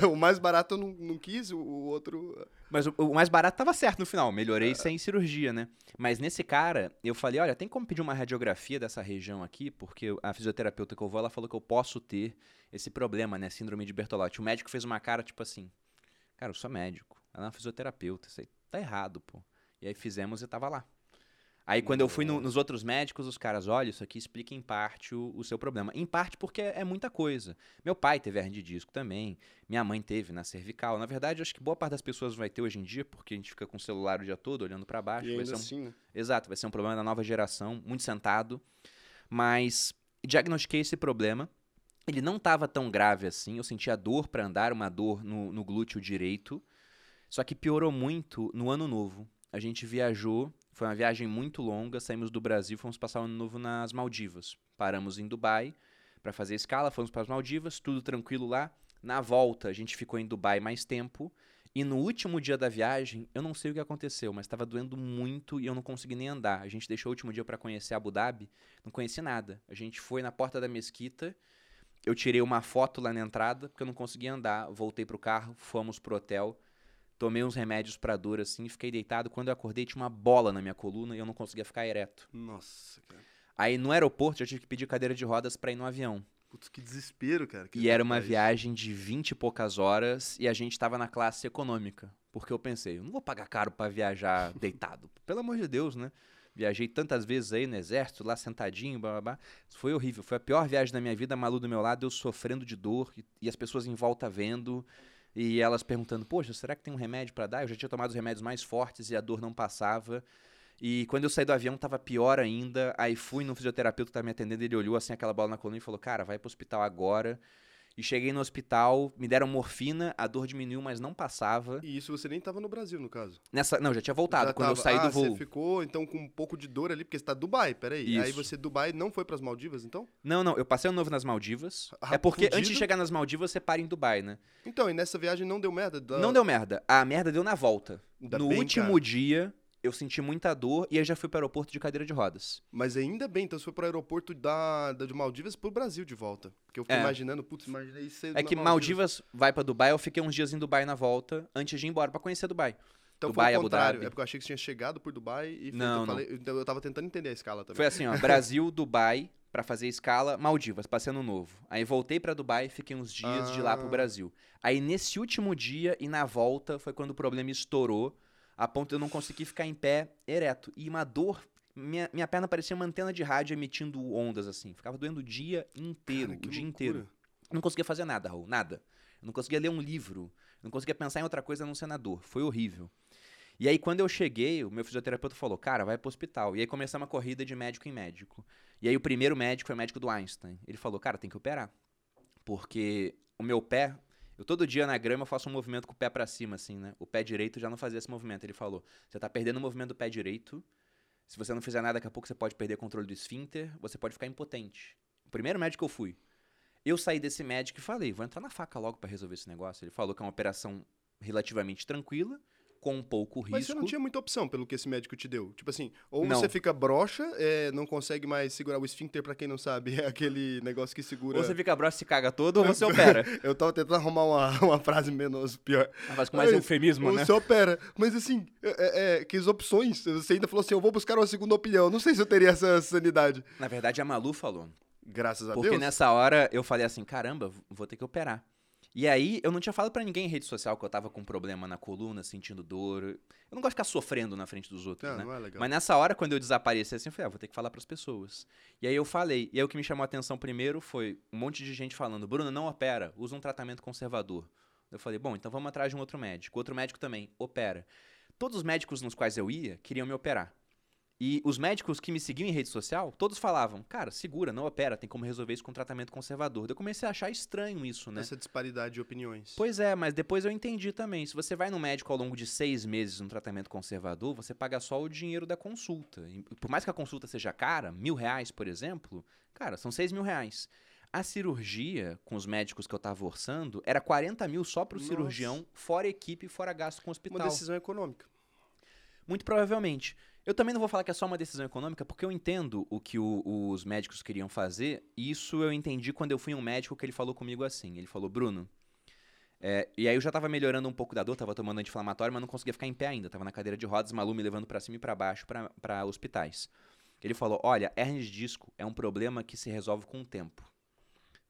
É. o mais barato eu não, não quis, o, o outro. Mas o, o, mais barato tava certo no final, melhorei é. sem cirurgia, né? Mas nesse cara, eu falei: olha, tem como pedir uma radiografia dessa região aqui? Porque a fisioterapeuta que eu vou, ela falou que eu posso ter esse problema, né? Síndrome de Bertolotti. O médico fez uma cara tipo assim: cara, eu sou médico, ela é uma fisioterapeuta, isso aí tá errado, pô. E aí fizemos e tava lá. Aí quando eu fui no, nos outros médicos, os caras, olha, isso aqui explica em parte o, o seu problema. Em parte porque é, é, muita coisa. Meu pai teve hernia de disco também, minha mãe teve na cervical. Na verdade, acho que boa parte das pessoas vai ter hoje em dia, porque a gente fica com o celular o dia todo, olhando para baixo. E vai ser um... assim, né? Exato, vai ser um problema da nova geração, muito sentado. Mas diagnostiquei esse problema. Ele não estava tão grave assim, eu sentia dor para andar, uma dor no, no glúteo direito. Só que piorou muito no ano novo. A gente viajou foi uma viagem muito longa, saímos do Brasil, fomos passar o ano novo nas Maldivas. Paramos em Dubai para fazer escala, fomos para as Maldivas, tudo tranquilo lá. Na volta, a gente ficou em Dubai mais tempo. E no último dia da viagem, eu não sei o que aconteceu, mas estava doendo muito e eu não consegui nem andar. A gente deixou o último dia para conhecer Abu Dhabi, não conheci nada. A gente foi na porta da mesquita, eu tirei uma foto lá na entrada, porque eu não conseguia andar. Voltei pro carro, fomos pro hotel. Tomei uns remédios pra dor, assim, fiquei deitado. Quando eu acordei, tinha uma bola na minha coluna e eu não conseguia ficar ereto. Nossa, cara. Aí no aeroporto eu tive que pedir cadeira de rodas para ir no avião. Putz, que desespero, cara. Que e era uma viagem de 20 e poucas horas e a gente tava na classe econômica. Porque eu pensei, eu não vou pagar caro para viajar deitado. Pelo amor de Deus, né? Viajei tantas vezes aí no exército, lá sentadinho, blá, blá, blá. Foi horrível. Foi a pior viagem da minha vida. Malu do meu lado, eu sofrendo de dor e, e as pessoas em volta vendo. E elas perguntando: Poxa, será que tem um remédio para dar? Eu já tinha tomado os remédios mais fortes e a dor não passava. E quando eu saí do avião tava pior ainda. Aí fui no fisioterapeuta que tava me atendendo, ele olhou assim aquela bola na coluna e falou: "Cara, vai pro hospital agora". E cheguei no hospital, me deram morfina, a dor diminuiu, mas não passava. E isso você nem estava no Brasil, no caso? Nessa, não, já tinha voltado já quando tava. eu saí ah, do voo. você ficou então com um pouco de dor ali, porque você tá Dubai, peraí. Isso. Aí você Dubai não foi para as Maldivas, então? Não, não, eu passei um novo nas Maldivas. Ah, é porque antes de chegar nas Maldivas você para em Dubai, né? Então, e nessa viagem não deu merda? Da... Não deu merda. A merda deu na volta. Ainda no bem, último cara. dia, eu senti muita dor e aí já fui para o aeroporto de cadeira de rodas. Mas ainda bem, então você foi para o aeroporto da, da, de Maldivas para o Brasil de volta. Porque eu fiquei é. imaginando, putz, imaginei isso É que Maldivas. Maldivas vai para Dubai, eu fiquei uns dias em Dubai na volta, antes de ir embora para conhecer Dubai. Então Dubai, foi o contrário, é porque eu achei que você tinha chegado por Dubai e não, eu, falei, então eu tava tentando entender a escala também. Foi assim, ó, Brasil, Dubai, para fazer escala, Maldivas, passei ano novo. Aí voltei para Dubai, fiquei uns dias ah. de lá pro ah. Brasil. Aí nesse último dia e na volta foi quando o problema estourou a ponto de eu não conseguir ficar em pé ereto. E uma dor. Minha, minha perna parecia uma antena de rádio emitindo ondas assim. Ficava doendo o dia inteiro, Cara, o dia loucura. inteiro. não conseguia fazer nada, Raul, nada. Eu não conseguia ler um livro. Eu não conseguia pensar em outra coisa a não ser na dor. Foi horrível. E aí, quando eu cheguei, o meu fisioterapeuta falou: Cara, vai pro hospital. E aí começamos uma corrida de médico em médico. E aí, o primeiro médico foi o médico do Einstein. Ele falou: Cara, tem que operar. Porque o meu pé eu todo dia na grama faço um movimento com o pé para cima, assim, né? O pé direito já não fazia esse movimento. Ele falou: você tá perdendo o movimento do pé direito. Se você não fizer nada, daqui a pouco você pode perder controle do esfíncter, você pode ficar impotente. O primeiro médico que eu fui. Eu saí desse médico e falei, vou entrar na faca logo pra resolver esse negócio. Ele falou que é uma operação relativamente tranquila, com um pouco risco. Mas você não tinha muita opção pelo que esse médico te deu. Tipo assim, ou Não. você fica broxa, é, não consegue mais segurar o esfíncter, pra quem não sabe, é aquele negócio que segura. Ou você fica broxa e se caga todo, ou você opera. Eu tava tentando arrumar uma, uma frase menos pior. Mas com mais Mas, eufemismo, ou né? Você opera. Mas assim, é, é, que as opções. Você ainda falou assim: eu vou buscar uma segunda opinião. Não sei se eu teria essa sanidade. Na verdade, a Malu falou. Graças a Porque Deus. nessa hora eu falei assim, caramba, vou ter que operar. E aí eu não tinha falado pra ninguém em rede social que eu tava com problema na coluna, sentindo dor. Eu não gosto de ficar sofrendo na frente dos outros, né? é legal. Mas nessa hora, quando eu desapareci assim, eu falei, ah, vou ter que falar pras pessoas. E aí eu falei. E aí o que me chamou a atenção primeiro foi um monte de gente falando, Bruno, não opera, usa um tratamento conservador. Eu falei, bom, então vamos atrás de um outro médico. Outro médico também, opera. Todos os médicos nos quais eu ia queriam me operar. E os médicos que me seguiam em rede social, todos falavam, cara, segura, não opera, tem como resolver isso com tratamento conservador. Eu comecei a achar estranho isso, né? Essa disparidade de opiniões. Pois é, mas depois eu entendi também. Se você vai no médico ao longo de seis meses num tratamento conservador, você paga só o dinheiro da consulta. E por mais que a consulta seja cara, mil reais, por exemplo, cara, são seis mil reais. A cirurgia, com os médicos que eu tava orçando, era 40 mil só pro Nossa. cirurgião, fora equipe, fora gasto com Uma hospital. decisão econômica. Muito provavelmente. Eu também não vou falar que é só uma decisão econômica, porque eu entendo o que o- os médicos queriam fazer. E isso eu entendi quando eu fui um médico que ele falou comigo assim. Ele falou, Bruno. é, e aí eu já tava melhorando um pouco da dor, tava tomando anti-inflamatório, mas não conseguia ficar em pé ainda. Tava na cadeira de rodas, Malu me levando pra cima e pra baixo pra hospitais. Ele falou: olha, hernia de disco é um problema que se resolve com o tempo.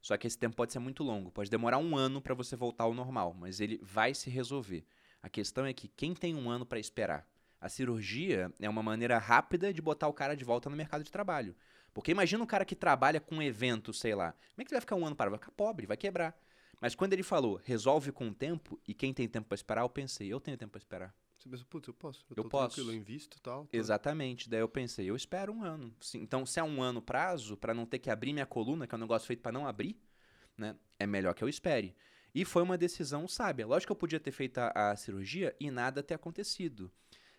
Só que esse tempo pode ser muito longo, pode demorar um ano pra você voltar ao normal, mas ele vai se resolver. A questão é que quem tem um ano pra esperar? A cirurgia é uma maneira rápida de botar o cara de volta no mercado de trabalho. Porque imagina um cara que trabalha com um evento, sei lá. Como é que ele vai ficar um ano parado? Vai ficar pobre, vai quebrar. Mas quando ele falou, resolve com o tempo, e quem tem tempo pra esperar, eu pensei, eu tenho tempo pra esperar. Você pensa, putz, eu posso. Eu, Eu posso. eu invisto e tal. Exatamente. Daí eu pensei, eu espero um ano. Então, se é um ano prazo, pra não ter que abrir minha coluna, que é um negócio feito pra não abrir, né? É melhor que eu espere. E foi uma decisão sábia. Lógico que eu podia ter feito a, a cirurgia e nada ter acontecido.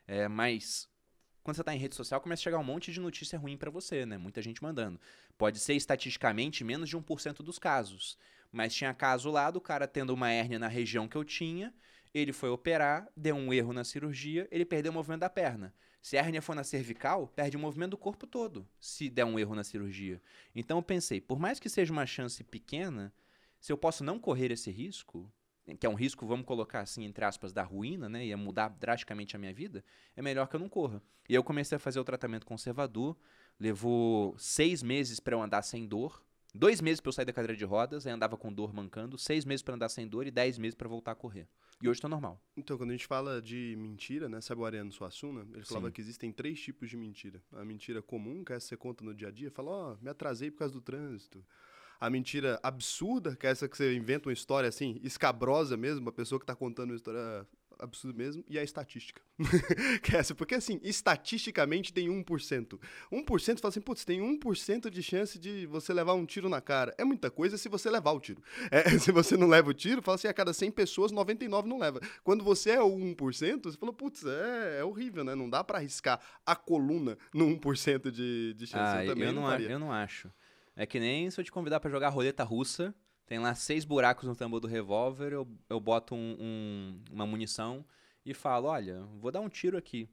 É, mas quando você tá em rede social, começa a chegar um monte de notícia ruim pra você, né? Muita gente mandando. Pode ser estatisticamente menos de 1% dos casos. Mas tinha caso lá do cara tendo uma hérnia na região que eu tinha, ele foi operar, deu um erro na cirurgia, ele perdeu o movimento da perna. Se a hérnia for na cervical, perde o movimento do corpo todo, se der um erro na cirurgia. Então eu pensei, por mais que seja uma chance pequena, se eu posso não correr esse risco, que é um risco, vamos colocar assim, entre aspas, da ruína, né? Ia mudar drasticamente a minha vida, é melhor que eu não corra. E eu comecei a fazer o tratamento conservador, levou seis meses para eu andar sem dor, dois meses para eu sair da cadeira de rodas, aí andava com dor mancando, seis meses para andar sem dor e dez meses para voltar a correr. E hoje tô normal. Então, quando a gente fala de mentira, né? Sabe o Ariano Suassuna? Ele falava Sim. que existem três tipos de mentira. A mentira comum, que é essa que você conta no dia a dia, fala, ó, me atrasei por causa do trânsito. A mentira absurda, que é essa que você inventa uma história assim, escabrosa mesmo, a pessoa que tá contando uma história absurda mesmo, e a estatística. que é essa, porque assim, estatisticamente tem 1%. 1% você fala assim, putz, tem 1% de chance de você levar um tiro na cara. É muita coisa se você levar o tiro. É, se você não leva o tiro, fala assim, a cada 100 pessoas, 99 não leva. Quando você é o 1%, você fala, putz, é, é horrível, né? Não dá pra arriscar a coluna no 1% de, de chance. Ah, eu também eu não, não, eu não acho. É que nem se eu te convidar pra jogar roleta russa, tem lá seis buracos no tambor do revólver, eu, eu boto um- um- uma munição e falo, olha, vou dar um tiro aqui.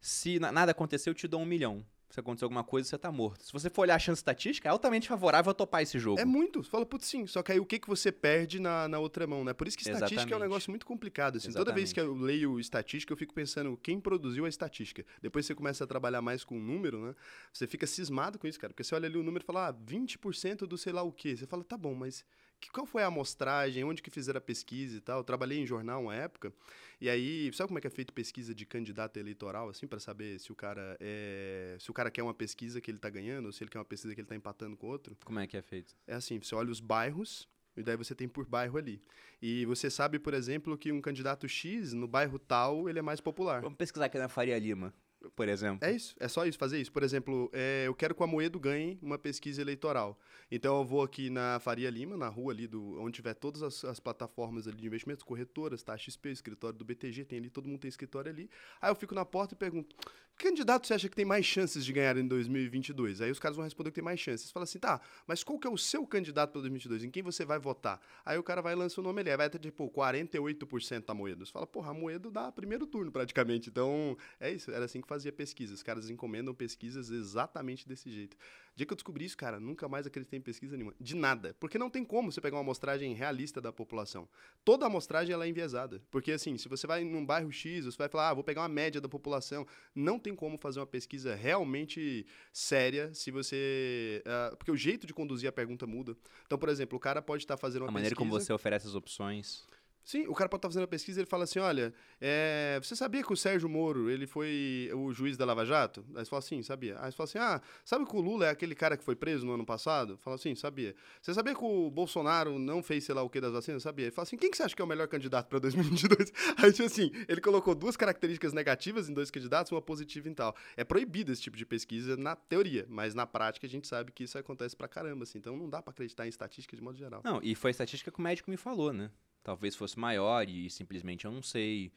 Se na- nada acontecer, eu te dou um milhão. Se acontecer alguma coisa, você tá morto. Se você for olhar a chance estatística, é altamente favorável a topar esse jogo. É muito. Você fala, putz, sim. Só que aí o que, que você perde na, na outra mão, né? Por isso que estatística é um Exatamente. negócio muito complicado. Assim. Toda vez que eu leio estatística, eu fico pensando quem produziu a estatística. Depois você começa a trabalhar mais com o número, né? Você fica cismado com isso, cara. Porque você olha ali o número e fala, ah, 20% do sei lá o quê. Você fala, tá bom, mas que, qual foi a amostragem? Onde que fizeram a pesquisa e tal? Eu trabalhei em jornal uma época. E aí, sabe como é que é feito pesquisa de candidato eleitoral, assim, para saber se o cara é. Se o cara quer uma pesquisa que ele tá ganhando, ou se ele quer uma pesquisa que ele tá empatando com outro? Como é que é feito? É assim, você olha os bairros, e daí você tem por bairro ali. E você sabe, por exemplo, que um candidato X, no bairro tal, ele é mais popular. Vamos pesquisar aqui na Faria Lima. Por exemplo. É isso, é só isso, fazer isso. Por exemplo, é, eu quero que o Amoedo ganhe uma pesquisa eleitoral. Então eu vou aqui na Faria Lima, na rua ali, do, onde tiver todas as, as plataformas ali de investimentos, corretoras, tá? XP, escritório do BTG, tem ali, todo mundo tem escritório ali. Aí eu fico na porta e pergunto, que candidato você acha que tem mais chances de ganhar em 2022? Aí os caras vão responder que tem mais chances. Fala assim, tá, mas qual que é o seu candidato para 2022? Em quem você vai votar? Aí o cara vai lançar o nome ali, vai ter tipo 48% Amoedo. Você fala, porra, Amoedo dá primeiro turno praticamente. Então, é isso, era assim que fazia pesquisa. Os caras encomendam pesquisas exatamente desse jeito. dia que eu descobri isso, cara, nunca mais acreditei em pesquisa nenhuma. De nada. Porque não tem como você pegar uma amostragem realista da população. Toda amostragem ela é enviesada. Porque, assim, se você vai num bairro X, você vai falar, ah, vou pegar uma média da população. Não tem como fazer uma pesquisa realmente séria se você. Uh, porque o jeito de conduzir a pergunta muda. Então, por exemplo, o cara pode estar fazendo uma a maneira pesquisa... como você oferece as opções. Sim, o cara pode estar fazendo a pesquisa e ele fala assim, olha, é, você sabia que o Sérgio Moro, ele foi o juiz da Lava Jato? Aí você fala assim, sabia. Aí você fala assim, ah, sabe que o Lula é aquele cara que foi preso no ano passado? Fala assim, sabia. Você sabia que o Bolsonaro não fez sei lá o que das vacinas? Sabia. Ele fala assim, quem que você acha que é o melhor candidato para 2022? Aí, tipo assim, ele colocou duas características negativas em dois candidatos, uma positiva em tal. É proibido esse tipo de pesquisa na teoria, mas na prática a gente sabe que isso acontece pra caramba, assim. Então não dá para acreditar em estatística de modo geral. Não, e foi a estatística que o médico me falou, né? Talvez fosse maior e simplesmente eu não sei.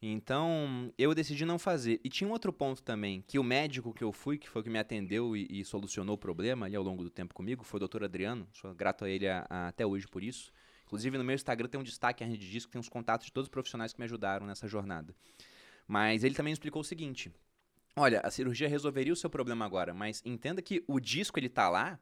Então, eu decidi não fazer. E tinha um outro ponto também, que o médico que eu fui, que foi o que me atendeu e, e solucionou o problema ali ao longo do tempo comigo, foi o doutor Adriano. Sou grato a ele a, a, até hoje por isso. Inclusive, no meu Instagram tem um destaque a rede diz que tem os contatos de todos os profissionais que me ajudaram nessa jornada. Mas ele também explicou o seguinte: olha, a cirurgia resolveria o seu problema agora, mas entenda que o disco ele tá lá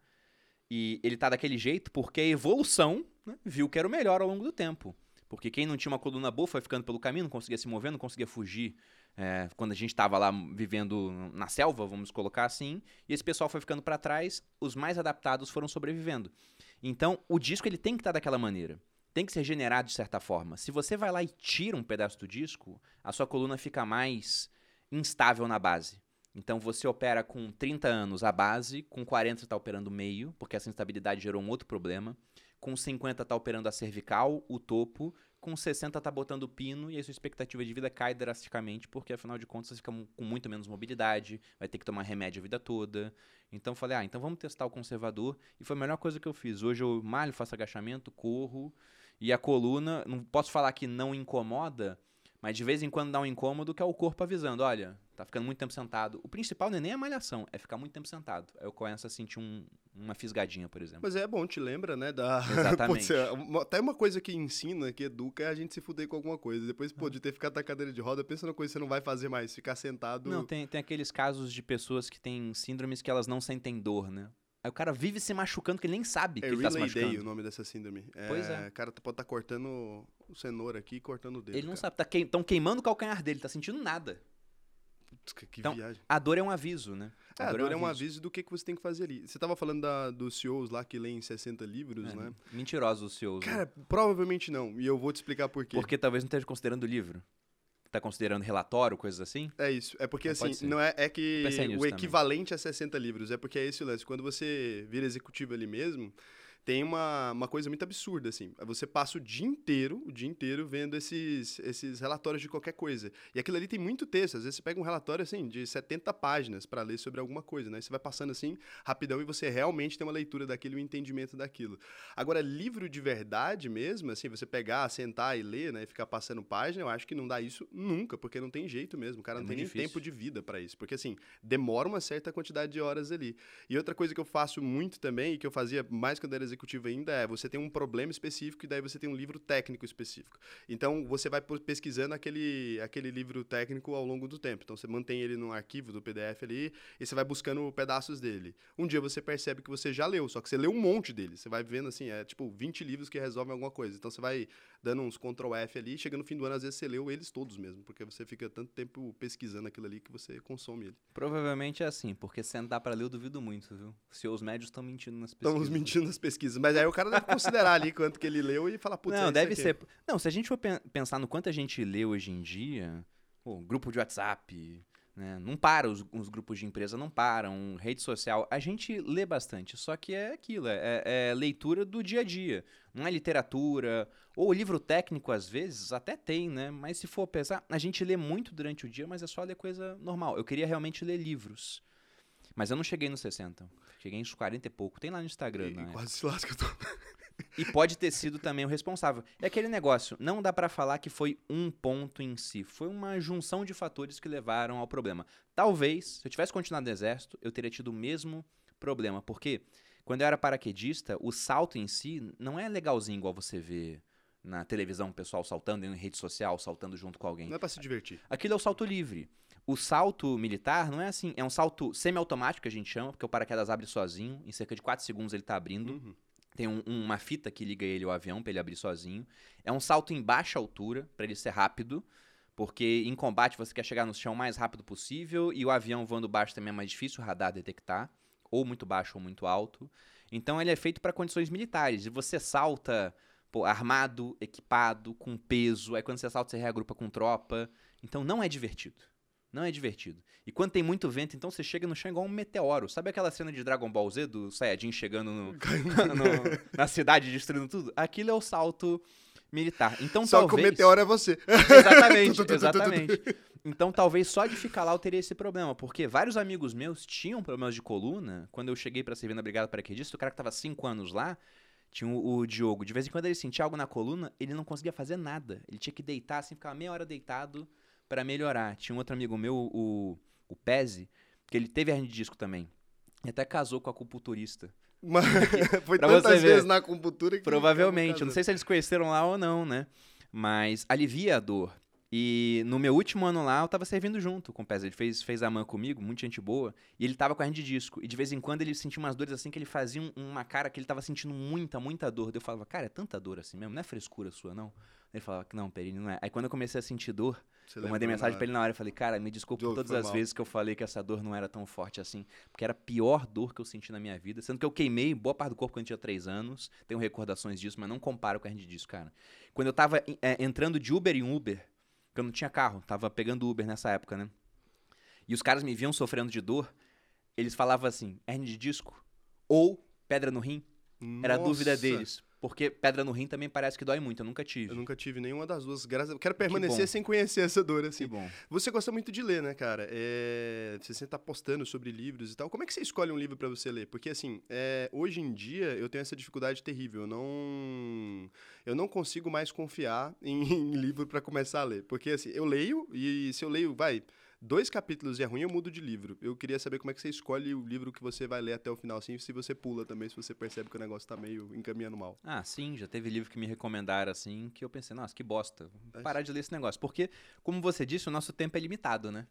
e ele tá daquele jeito porque a evolução né, viu que era o melhor ao longo do tempo. Porque quem não tinha uma coluna boa foi ficando pelo caminho, não conseguia se mover, não conseguia fugir. É, quando a gente estava lá vivendo na selva, vamos colocar assim, e esse pessoal foi ficando para trás, os mais adaptados foram sobrevivendo. Então, o disco ele tem que estar tá daquela maneira. Tem que ser generado de certa forma. Se você vai lá e tira um pedaço do disco, a sua coluna fica mais instável na base. Então você opera com 30 anos a base, com 40 está operando meio, porque essa instabilidade gerou um outro problema. Com 50 está operando a cervical, o topo, com 60 está botando o pino e a sua expectativa de vida cai drasticamente, porque afinal de contas você fica com muito menos mobilidade, vai ter que tomar remédio a vida toda. Então falei, ah, então vamos testar o conservador. E foi a melhor coisa que eu fiz. Hoje eu malho, faço agachamento, corro, e a coluna, não posso falar que não incomoda, mas de vez em quando dá um incômodo que é o corpo avisando, olha, tá ficando muito tempo sentado. O principal não é nem a malhação, é ficar muito tempo sentado. Aí eu começo a sentir um, uma fisgadinha, por exemplo. Mas é bom, te lembra, né? Da... Exatamente. pô, até uma coisa que ensina, que educa, é a gente se fuder com alguma coisa. Depois, pô, de ter ficado na cadeira de roda, pensa numa coisa que você não vai fazer mais, ficar sentado. Não, tem, tem aqueles casos de pessoas que têm síndromes que elas não sentem dor, né? Aí o cara vive se machucando que ele nem sabe é que ele tá se machucando. Day, o nome dessa síndrome. É, pois é. O cara pode estar tá cortando o cenoura aqui e cortando o dedo. Ele não cara. sabe, tá queim, tão queimando o calcanhar dele, tá sentindo nada. Putz, que então, viagem. A dor é um aviso, né? A, é, a dor, dor é, um, é um aviso. aviso do que, que você tem que fazer ali. Você tava falando da, dos CEOs lá que leem 60 livros, é, né? Mentirosos os CEOs. Cara, né? provavelmente não. E eu vou te explicar por quê. Porque talvez não esteja considerando o livro tá considerando relatório, coisas assim? É isso. É porque, não assim, não é, é que o equivalente também. a 60 livros. É porque é esse o lance. Quando você vira executivo ali mesmo, tem uma, uma coisa muito absurda, assim. Você passa o dia inteiro, o dia inteiro, vendo esses, esses relatórios de qualquer coisa. E aquilo ali tem muito texto. Às vezes você pega um relatório, assim, de 70 páginas para ler sobre alguma coisa, né? Você vai passando, assim, rapidão e você realmente tem uma leitura daquilo e um entendimento daquilo. Agora, livro de verdade mesmo, assim, você pegar, sentar e ler, né? E ficar passando página, eu acho que não dá isso nunca, porque não tem jeito mesmo. O cara é não tem nem difícil. tempo de vida para isso. Porque, assim, demora uma certa quantidade de horas ali. E outra coisa que eu faço muito também, e que eu fazia mais quando era executivo ainda é você tem um problema específico e daí você tem um livro técnico específico. Então você vai pesquisando aquele, aquele livro técnico ao longo do tempo. Então você mantém ele num arquivo do PDF ali e você vai buscando pedaços dele. Um dia você percebe que você já leu, só que você leu um monte dele. Você vai vendo assim, é tipo 20 livros que resolvem alguma coisa. Então você vai dando uns Ctrl F ali, chega no fim do ano, às vezes você leu eles todos mesmo, porque você fica tanto tempo pesquisando aquilo ali que você consome ele. Provavelmente é assim, porque sentar para ler eu duvido muito, viu? Se os médios estão mentindo nas pesquisas. Estão mentindo nas pesquisas, mas aí o cara deve considerar ali quanto que ele leu e falar, putz, Não, é deve ser. Não, se a gente for pensar no quanto a gente lê hoje em dia, pô, grupo de WhatsApp, Né? Não para, os, os, grupos de empresa não param, rede social. A gente lê bastante, só que é aquilo, é, é, leitura do dia a dia. Não é literatura, ou livro técnico às vezes, até tem, né? Mas se for pensar, a gente lê muito durante o dia, mas é só ler coisa normal. Eu queria realmente ler livros. Mas eu não cheguei nos 60. Cheguei nos 40 e pouco. Tem lá no Instagram, né? Quase se lasca. Tô... E pode ter sido também o responsável. É aquele negócio, não dá para falar que foi um ponto em si, foi uma junção de fatores que levaram ao problema. Talvez, se eu tivesse continuado no exército, eu teria tido o mesmo problema, porque quando eu era paraquedista, o salto em si não é legalzinho igual você vê na televisão, o pessoal saltando em rede social, saltando junto com alguém. Não é para se divertir. Aquilo é o salto livre. O salto militar não é assim, é um salto semiautomático que a gente chama, porque o paraquedas abre sozinho, em cerca de 4 segundos ele está abrindo. Uhum. Tem um, uma fita que liga ele ao avião para ele abrir sozinho. É um salto em baixa altura, para ele ser rápido, porque em combate você quer chegar no chão o mais rápido possível e o avião voando baixo também é mais difícil o radar detectar, ou muito baixo ou muito alto. Então ele é feito para condições militares. E você salta pô, armado, equipado, com peso. Aí quando você salta, você reagrupa com tropa. Então não é divertido. Não é divertido. E quando tem muito vento, então você chega no chão igual um meteoro. Sabe aquela cena de Dragon Ball Z do Saiyajin chegando no, no, na cidade destruindo tudo? Aquilo é o salto militar. Então só talvez... que o meteoro é você. Exatamente, exatamente. Então talvez só de ficar lá eu teria esse problema, porque vários amigos meus tinham problemas de coluna. Quando eu cheguei para servir na Brigada Paraquedista, o cara que tava cinco anos lá, tinha o, o, Diogo. De vez em quando ele sentia algo na coluna, ele não conseguia fazer nada. Ele tinha que deitar, assim, ficar meia hora deitado para melhorar. Tinha um outro amigo meu, o, o Pese, que ele teve hernia de disco também. E até casou com a acupunturista. Mas, foi tantas vezes na acupuntura que... Provavelmente. Eu não sei se eles conheceram lá ou não, né? Mas alivia a dor. E no meu último ano lá, eu tava servindo junto com o Pez. Ele fez, fez a mão comigo, muita gente boa. E ele tava com a hernia de disco. E de vez em quando ele sentia umas dores assim que ele fazia um, uma cara que ele tava sentindo muita, muita dor. Eu falava, cara, é tanta dor assim mesmo? Não é frescura sua, não? Ele falava que não, Perini, não é. Aí quando eu comecei a sentir dor, você eu mandei mensagem para ele na hora e falei, cara, me desculpa por todas as mal. vezes que eu falei que essa dor não era tão forte assim, porque era a pior dor que eu senti na minha vida, sendo que eu queimei boa parte do corpo quando eu tinha 3 anos, tenho recordações disso, mas não comparo com a gente disso, cara. Quando eu tava é, entrando de Uber em Uber, que eu não tinha carro, tava pegando Uber nessa época, né? E os caras me viam sofrendo de dor, eles falavam assim, hernia de disco ou pedra no rim. Nossa. Era a dúvida deles. Porque pedra no rim também parece que dói muito, eu nunca tive. Eu nunca tive nenhuma das duas. Graças a... Quero permanecer sem conhecer essa dor, assim. Que bom. Você gosta muito de ler, né, cara? É... Você sempre tá postando sobre livros e tal. Como é que você escolhe um livro para você ler? Porque, assim, é... hoje em dia eu tenho essa dificuldade terrível. Eu não, eu não consigo mais confiar em, em livro para começar a ler. Porque, assim, eu leio e se eu leio, vai dois capítulos e é ruim, eu mudo de livro. Eu queria saber como é que você escolhe o livro que você vai ler até o final, assim, se você pula também, se você percebe que o negócio tá meio encaminhando mal. Ah, sim, já teve livro que me recomendaram, assim, que eu pensei, nossa, que bosta, vou parar de ler esse negócio. Porque, como você disse, o nosso tempo é limitado, né?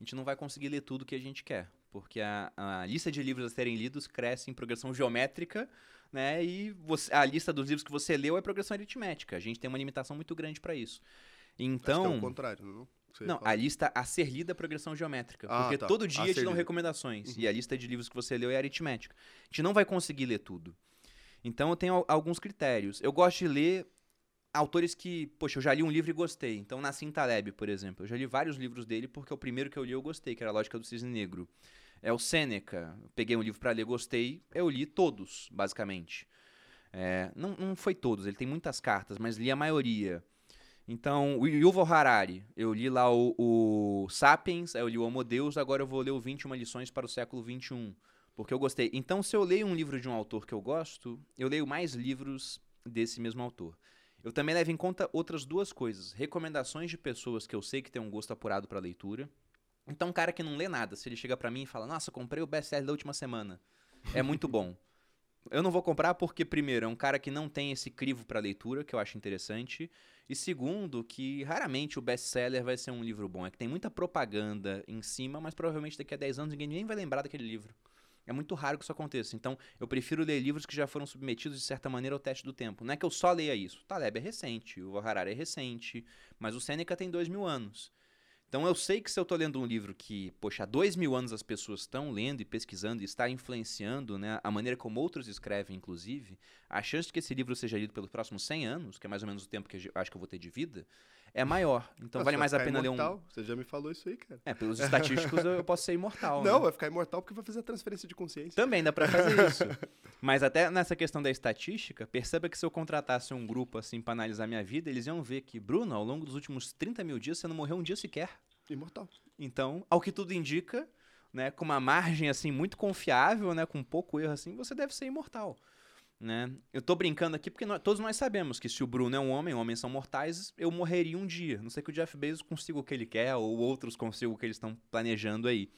A gente não vai conseguir ler tudo que a gente quer, porque a, a lista de livros a serem lidos cresce em progressão geométrica, né? E você, a lista dos livros que você leu é progressão aritmética. A gente tem uma limitação muito grande para isso. Então. É o contrário, não? Não, a lista a ser lida é progressão geométrica. Ah, porque tá. todo dia te dão recomendações. Uhum. E a lista de livros que você leu é aritmética. A gente não vai conseguir ler tudo. Então eu tenho alguns critérios. Eu gosto de ler autores que, poxa, eu já li um livro e gostei. Então, Nassim Taleb, por exemplo. Eu já li vários livros dele porque o primeiro que eu li eu gostei, que era a Lógica do Cisne Negro. É o Sêneca. Peguei um livro para ler, gostei. Eu li todos, basicamente. É, não, não foi todos, ele tem muitas cartas, mas li a maioria. Então, o Yuval Harari, eu li lá o, o Sapiens, aí eu li o Homo Deus, agora eu vou ler o 21 lições para o século 21, porque eu gostei. Então, se eu leio um livro de um autor que eu gosto, eu leio mais livros desse mesmo autor. Eu também levo em conta outras duas coisas: recomendações de pessoas que eu sei que têm um gosto apurado para leitura. Então, um cara que não lê nada, se ele chega para mim e fala: "Nossa, comprei o best-seller da última semana". É muito bom. Eu não vou comprar porque primeiro, é um cara que não tem esse crivo para leitura, que eu acho interessante. E segundo, que raramente o best-seller vai ser um livro bom. É que tem muita propaganda em cima, mas provavelmente daqui a 10 anos ninguém nem vai lembrar daquele livro. É muito raro que isso aconteça. Então, eu prefiro ler livros que já foram submetidos, de certa maneira, ao teste do tempo. Não é que eu só leia isso. Taleb é recente, o Harari é recente, mas o Seneca tem dois mil anos. Então eu sei que se eu estou lendo um livro que, poxa, há dois mil anos as pessoas estão lendo e pesquisando e está influenciando né, a maneira como outros escrevem, inclusive, a chance de que esse livro seja lido pelos próximos 100 anos, que é mais ou menos o tempo que eu acho que eu vou ter de vida, é maior. Então Ah, vale mais a pena imortal. ler um. Você já me falou isso aí, cara. É, pelos estatísticos eu eu posso ser imortal. Não, né? vai ficar imortal porque vai fazer a transferência de consciência. Também dá pra fazer isso. Mas até nessa questão da estatística, perceba que se eu contratasse um grupo assim pra analisar minha vida, eles iam ver que, Bruno, ao longo dos últimos 30 mil dias, você não morreu um dia sequer. Imortal. Então, ao que tudo indica, né, com uma margem assim muito confiável, né, com pouco erro assim, você deve ser imortal. Né? Eu tô brincando aqui porque nós- todos nós sabemos que se o Bruno é um homem, homens são mortais, eu morreria um dia. Não sei que o Jeff Bezos consiga o que ele quer ou outros consigam o que eles estão planejando aí.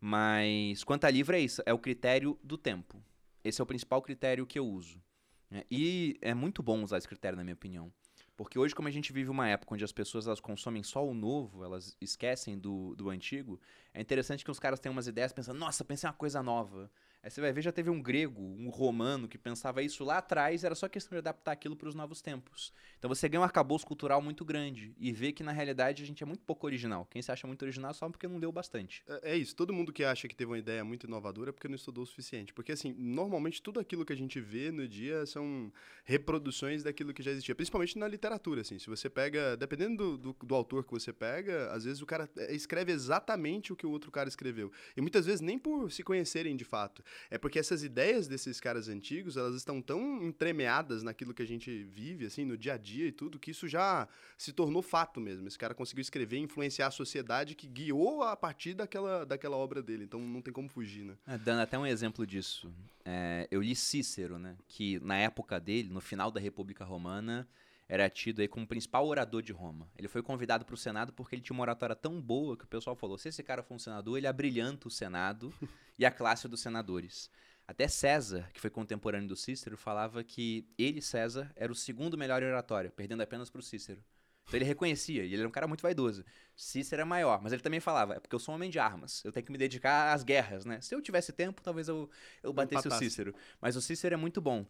Mas quanto a livro é isso, é o critério do tempo. Esse é o principal critério que eu uso. né? E é muito bom usar esse critério, na minha opinião. Porque hoje, como a gente vive uma época onde as pessoas elas consomem só o novo, elas esquecem do, do antigo, é interessante que os caras têm umas ideias pensando, nossa, pensei uma coisa nova. Aí você vai ver, já teve um grego, um romano que pensava isso lá atrás, era só questão de adaptar aquilo para os novos tempos. Então você ganha um arcabouço cultural muito grande e vê que na realidade a gente é muito pouco original. Quem se acha muito original é só porque não leu bastante. É é isso, todo mundo que acha que teve uma ideia muito inovadora é porque não estudou o suficiente. Porque, assim, normalmente tudo aquilo que a gente vê no dia são reproduções daquilo que já existia. Principalmente na literatura, assim. Se você pega, dependendo do, do, do autor que você pega, às vezes o cara é, escreve exatamente o que o outro cara escreveu. E muitas vezes nem por se conhecerem de fato. É porque essas ideias desses caras antigos, elas estão tão entremeadas naquilo que a gente vive, assim, no dia a dia e tudo, que isso já se tornou fato mesmo. Esse cara conseguiu escrever influenciar a sociedade que guiou a partir daquela, daquela obra dele. Então não tem como fugir, né? É, dando até um exemplo disso. É, eu li Cícero, né? Que na época dele, no final da República Romana, era tido aí como principal orador de Roma. Ele foi convidado para o Senado porque ele tinha uma oratória tão boa que o pessoal falou: se esse cara for um senador, ele abrilhanta o Senado e a classe dos senadores. Até César, que foi contemporâneo do Cícero, falava que ele, César, era o segundo melhor em oratória, perdendo apenas para o Cícero. Então ele reconhecia, e ele era um cara muito vaidoso. Cícero é maior, mas ele também falava, é porque eu sou um homem de armas, eu tenho que me dedicar às guerras, né? Se eu tivesse tempo, talvez eu, eu batesse o Cícero. Mas o Cícero é muito bom.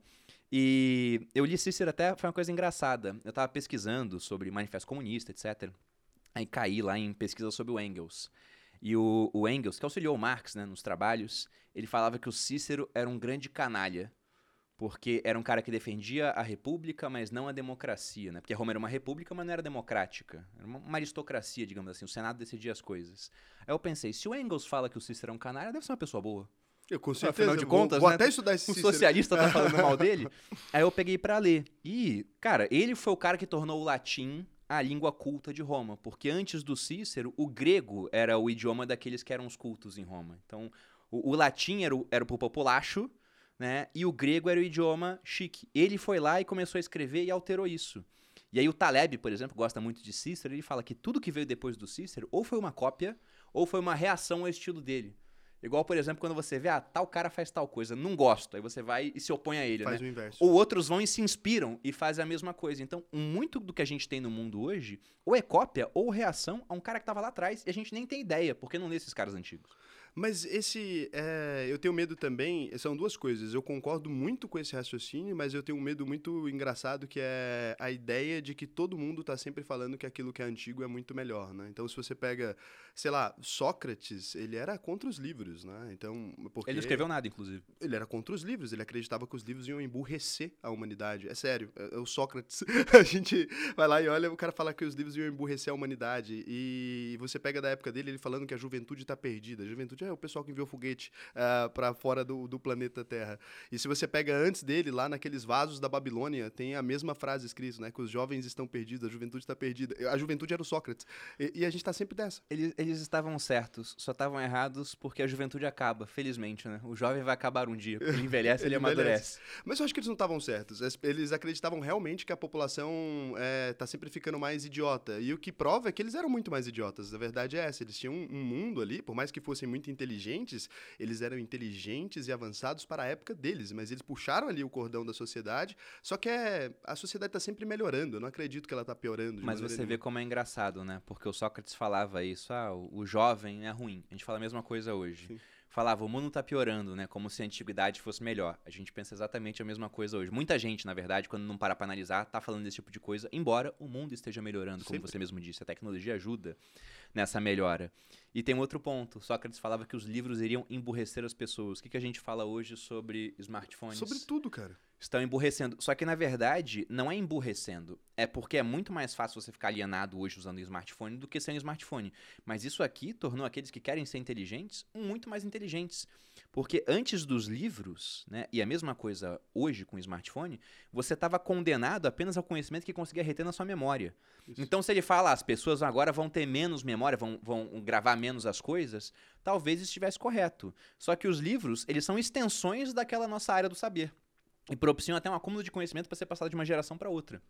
E eu li Cícero até, foi uma coisa engraçada. Eu tava pesquisando sobre manifesto comunista, etc. Aí caí lá em pesquisa sobre o Engels. E o, o Engels, que auxiliou o Marx né, nos trabalhos, ele falava que o Cícero era um grande canalha, porque era um cara que defendia a república, mas não a democracia, né? Porque Roma era uma república, mas não era democrática. Era uma, uma aristocracia, digamos assim. O Senado decidia as coisas. Aí eu pensei, se o Engels fala que o Cícero é um canalha, deve ser uma pessoa boa. Eu, com certeza. Afinal de contas, vou, vou né, até estudar esse um Cícero. socialista tá falando mal dele. Aí eu peguei para ler. E, cara, ele foi o cara que tornou o latim a língua culta de Roma, porque antes do Cícero, o grego era o idioma daqueles que eram os cultos em Roma. Então, o, o latim era o, era pro populacho, né? E o grego era o idioma chique. Ele foi lá e começou a escrever e alterou isso. E aí o Taleb, por exemplo, gosta muito de Cícero, ele fala que tudo que veio depois do Cícero ou foi uma cópia ou foi uma reação ao estilo dele. Igual, por exemplo, quando você vê, ah, tal cara faz tal coisa, não gosto. Aí você vai e se opõe a ele, Faz né? o inverso. Ou outros vão e se inspiram e fazem a mesma coisa. Então, muito do que a gente tem no mundo hoje, ou é cópia ou reação a um cara que tava lá atrás e a gente nem tem ideia, porque não lê esses caras antigos. Mas esse. é, eu tenho medo também. São duas coisas. Eu concordo muito com esse raciocínio, mas eu tenho um medo muito engraçado que é a ideia de que todo mundo está sempre falando que aquilo que é antigo é muito melhor, né? Então, se você pega, sei lá, Sócrates, ele era contra os livros, né? Então, porque Ele não escreveu nada, inclusive. ele era contra os livros, ele acreditava que os livros iam emburrecer a humanidade. É sério, é, é o Sócrates. a gente vai lá e olha, o cara fala que os livros iam emburrecer a humanidade. E você pega da época dele ele falando que a juventude está perdida. A juventude é o pessoal que enviou foguete uh, para fora do, do, planeta Terra. E se você pega antes dele, lá naqueles vasos da Babilônia, tem a mesma frase escrita, né? Que os jovens estão perdidos, a juventude está perdida. A juventude era o Sócrates. E, e a gente está sempre dessa. Eles, eles estavam certos, só estavam errados porque a juventude acaba, felizmente, né? O jovem vai acabar um dia. Ele envelhece, ele, ele amadurece. Mas eu acho que eles não estavam certos. Eles acreditavam realmente que a população está é, sempre ficando mais idiota. E o que prova é que eles eram muito mais idiotas. A verdade é essa. Eles tinham um, um mundo ali, por mais que fossem muito inteligentes, eles eram inteligentes e avançados para a época deles. Mas eles puxaram ali o cordão da sociedade. Só que é, a sociedade está sempre melhorando. Eu não acredito que ela está piorando. Mas você nenhuma. vê como é engraçado, né? Porque o Sócrates falava isso, ah, o jovem é ruim. A gente fala a mesma coisa hoje. Sim falava, o mundo está piorando, né? Como se a antiguidade fosse melhor. A gente pensa exatamente a mesma coisa hoje. Muita gente, na verdade, quando não para para analisar, tá falando desse tipo de coisa, embora o mundo esteja melhorando, como Sempre. você mesmo disse, a tecnologia ajuda. nessa melhora. E tem outro ponto. Sócrates falava que os livros iriam emburrecer as pessoas. O que, que a gente fala hoje sobre smartphones? Sobre tudo, cara. Estão emburrecendo. Só que, na verdade, não é emburrecendo. É porque é muito mais fácil você ficar alienado hoje usando um smartphone do que sem um smartphone. Mas isso aqui tornou aqueles que querem ser inteligentes muito mais inteligentes. Porque antes dos livros, né, e a mesma coisa hoje com o smartphone, você estava condenado apenas ao conhecimento que conseguia reter na sua memória. Isso. Então, se ele fala, ah, as pessoas agora vão ter menos memória, vão, vão gravar menos as coisas, talvez estivesse correto. Só que os livros, eles são extensões daquela nossa área do saber. E propiciam até um acúmulo de conhecimento para ser passado de uma geração para outra.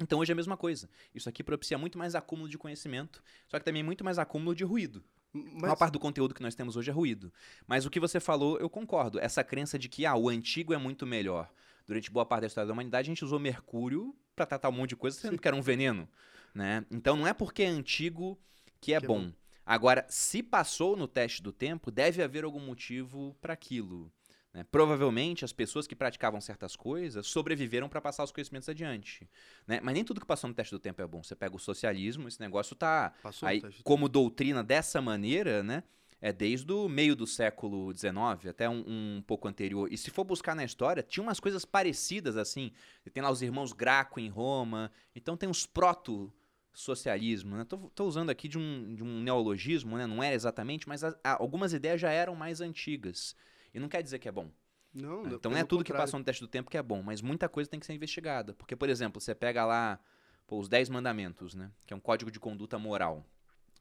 Então hoje é a mesma coisa. Isso aqui propicia muito mais acúmulo de conhecimento, só que também muito mais acúmulo de ruído. Mas... A maior parte do conteúdo que nós temos hoje é ruído. Mas o que você falou, eu concordo. Essa crença de que ah, o antigo é muito melhor. Durante boa parte da história da humanidade, a gente usou mercúrio para tratar um monte de coisa, sendo que era um veneno. Né? Então não é porque é antigo que é que bom. É bom. Agora, se passou no teste do tempo, deve haver algum motivo para aquilo. Né? Provavelmente as pessoas que praticavam certas coisas sobreviveram para passar os conhecimentos adiante. Né? Mas nem tudo que passou no teste do tempo é bom. Você pega o socialismo, esse negócio tá passou aí como doutrina dessa maneira, né? É desde o meio do século XIX até um, um, pouco anterior. E se for buscar na história, tinha umas coisas parecidas assim. Tem lá os irmãos Graco em Roma. Então tem os proto socialismo, né? Tô, tô, usando aqui de um, de um neologismo, né? Não era exatamente, mas a, a, algumas ideias já eram mais antigas. E não quer dizer que é bom. Não, né? Então não é tudo contrário. que passou no teste do tempo que é bom, mas muita coisa tem que ser investigada. Porque, por exemplo, você pega lá pô, os 10 mandamentos, né? Que é um código de conduta moral.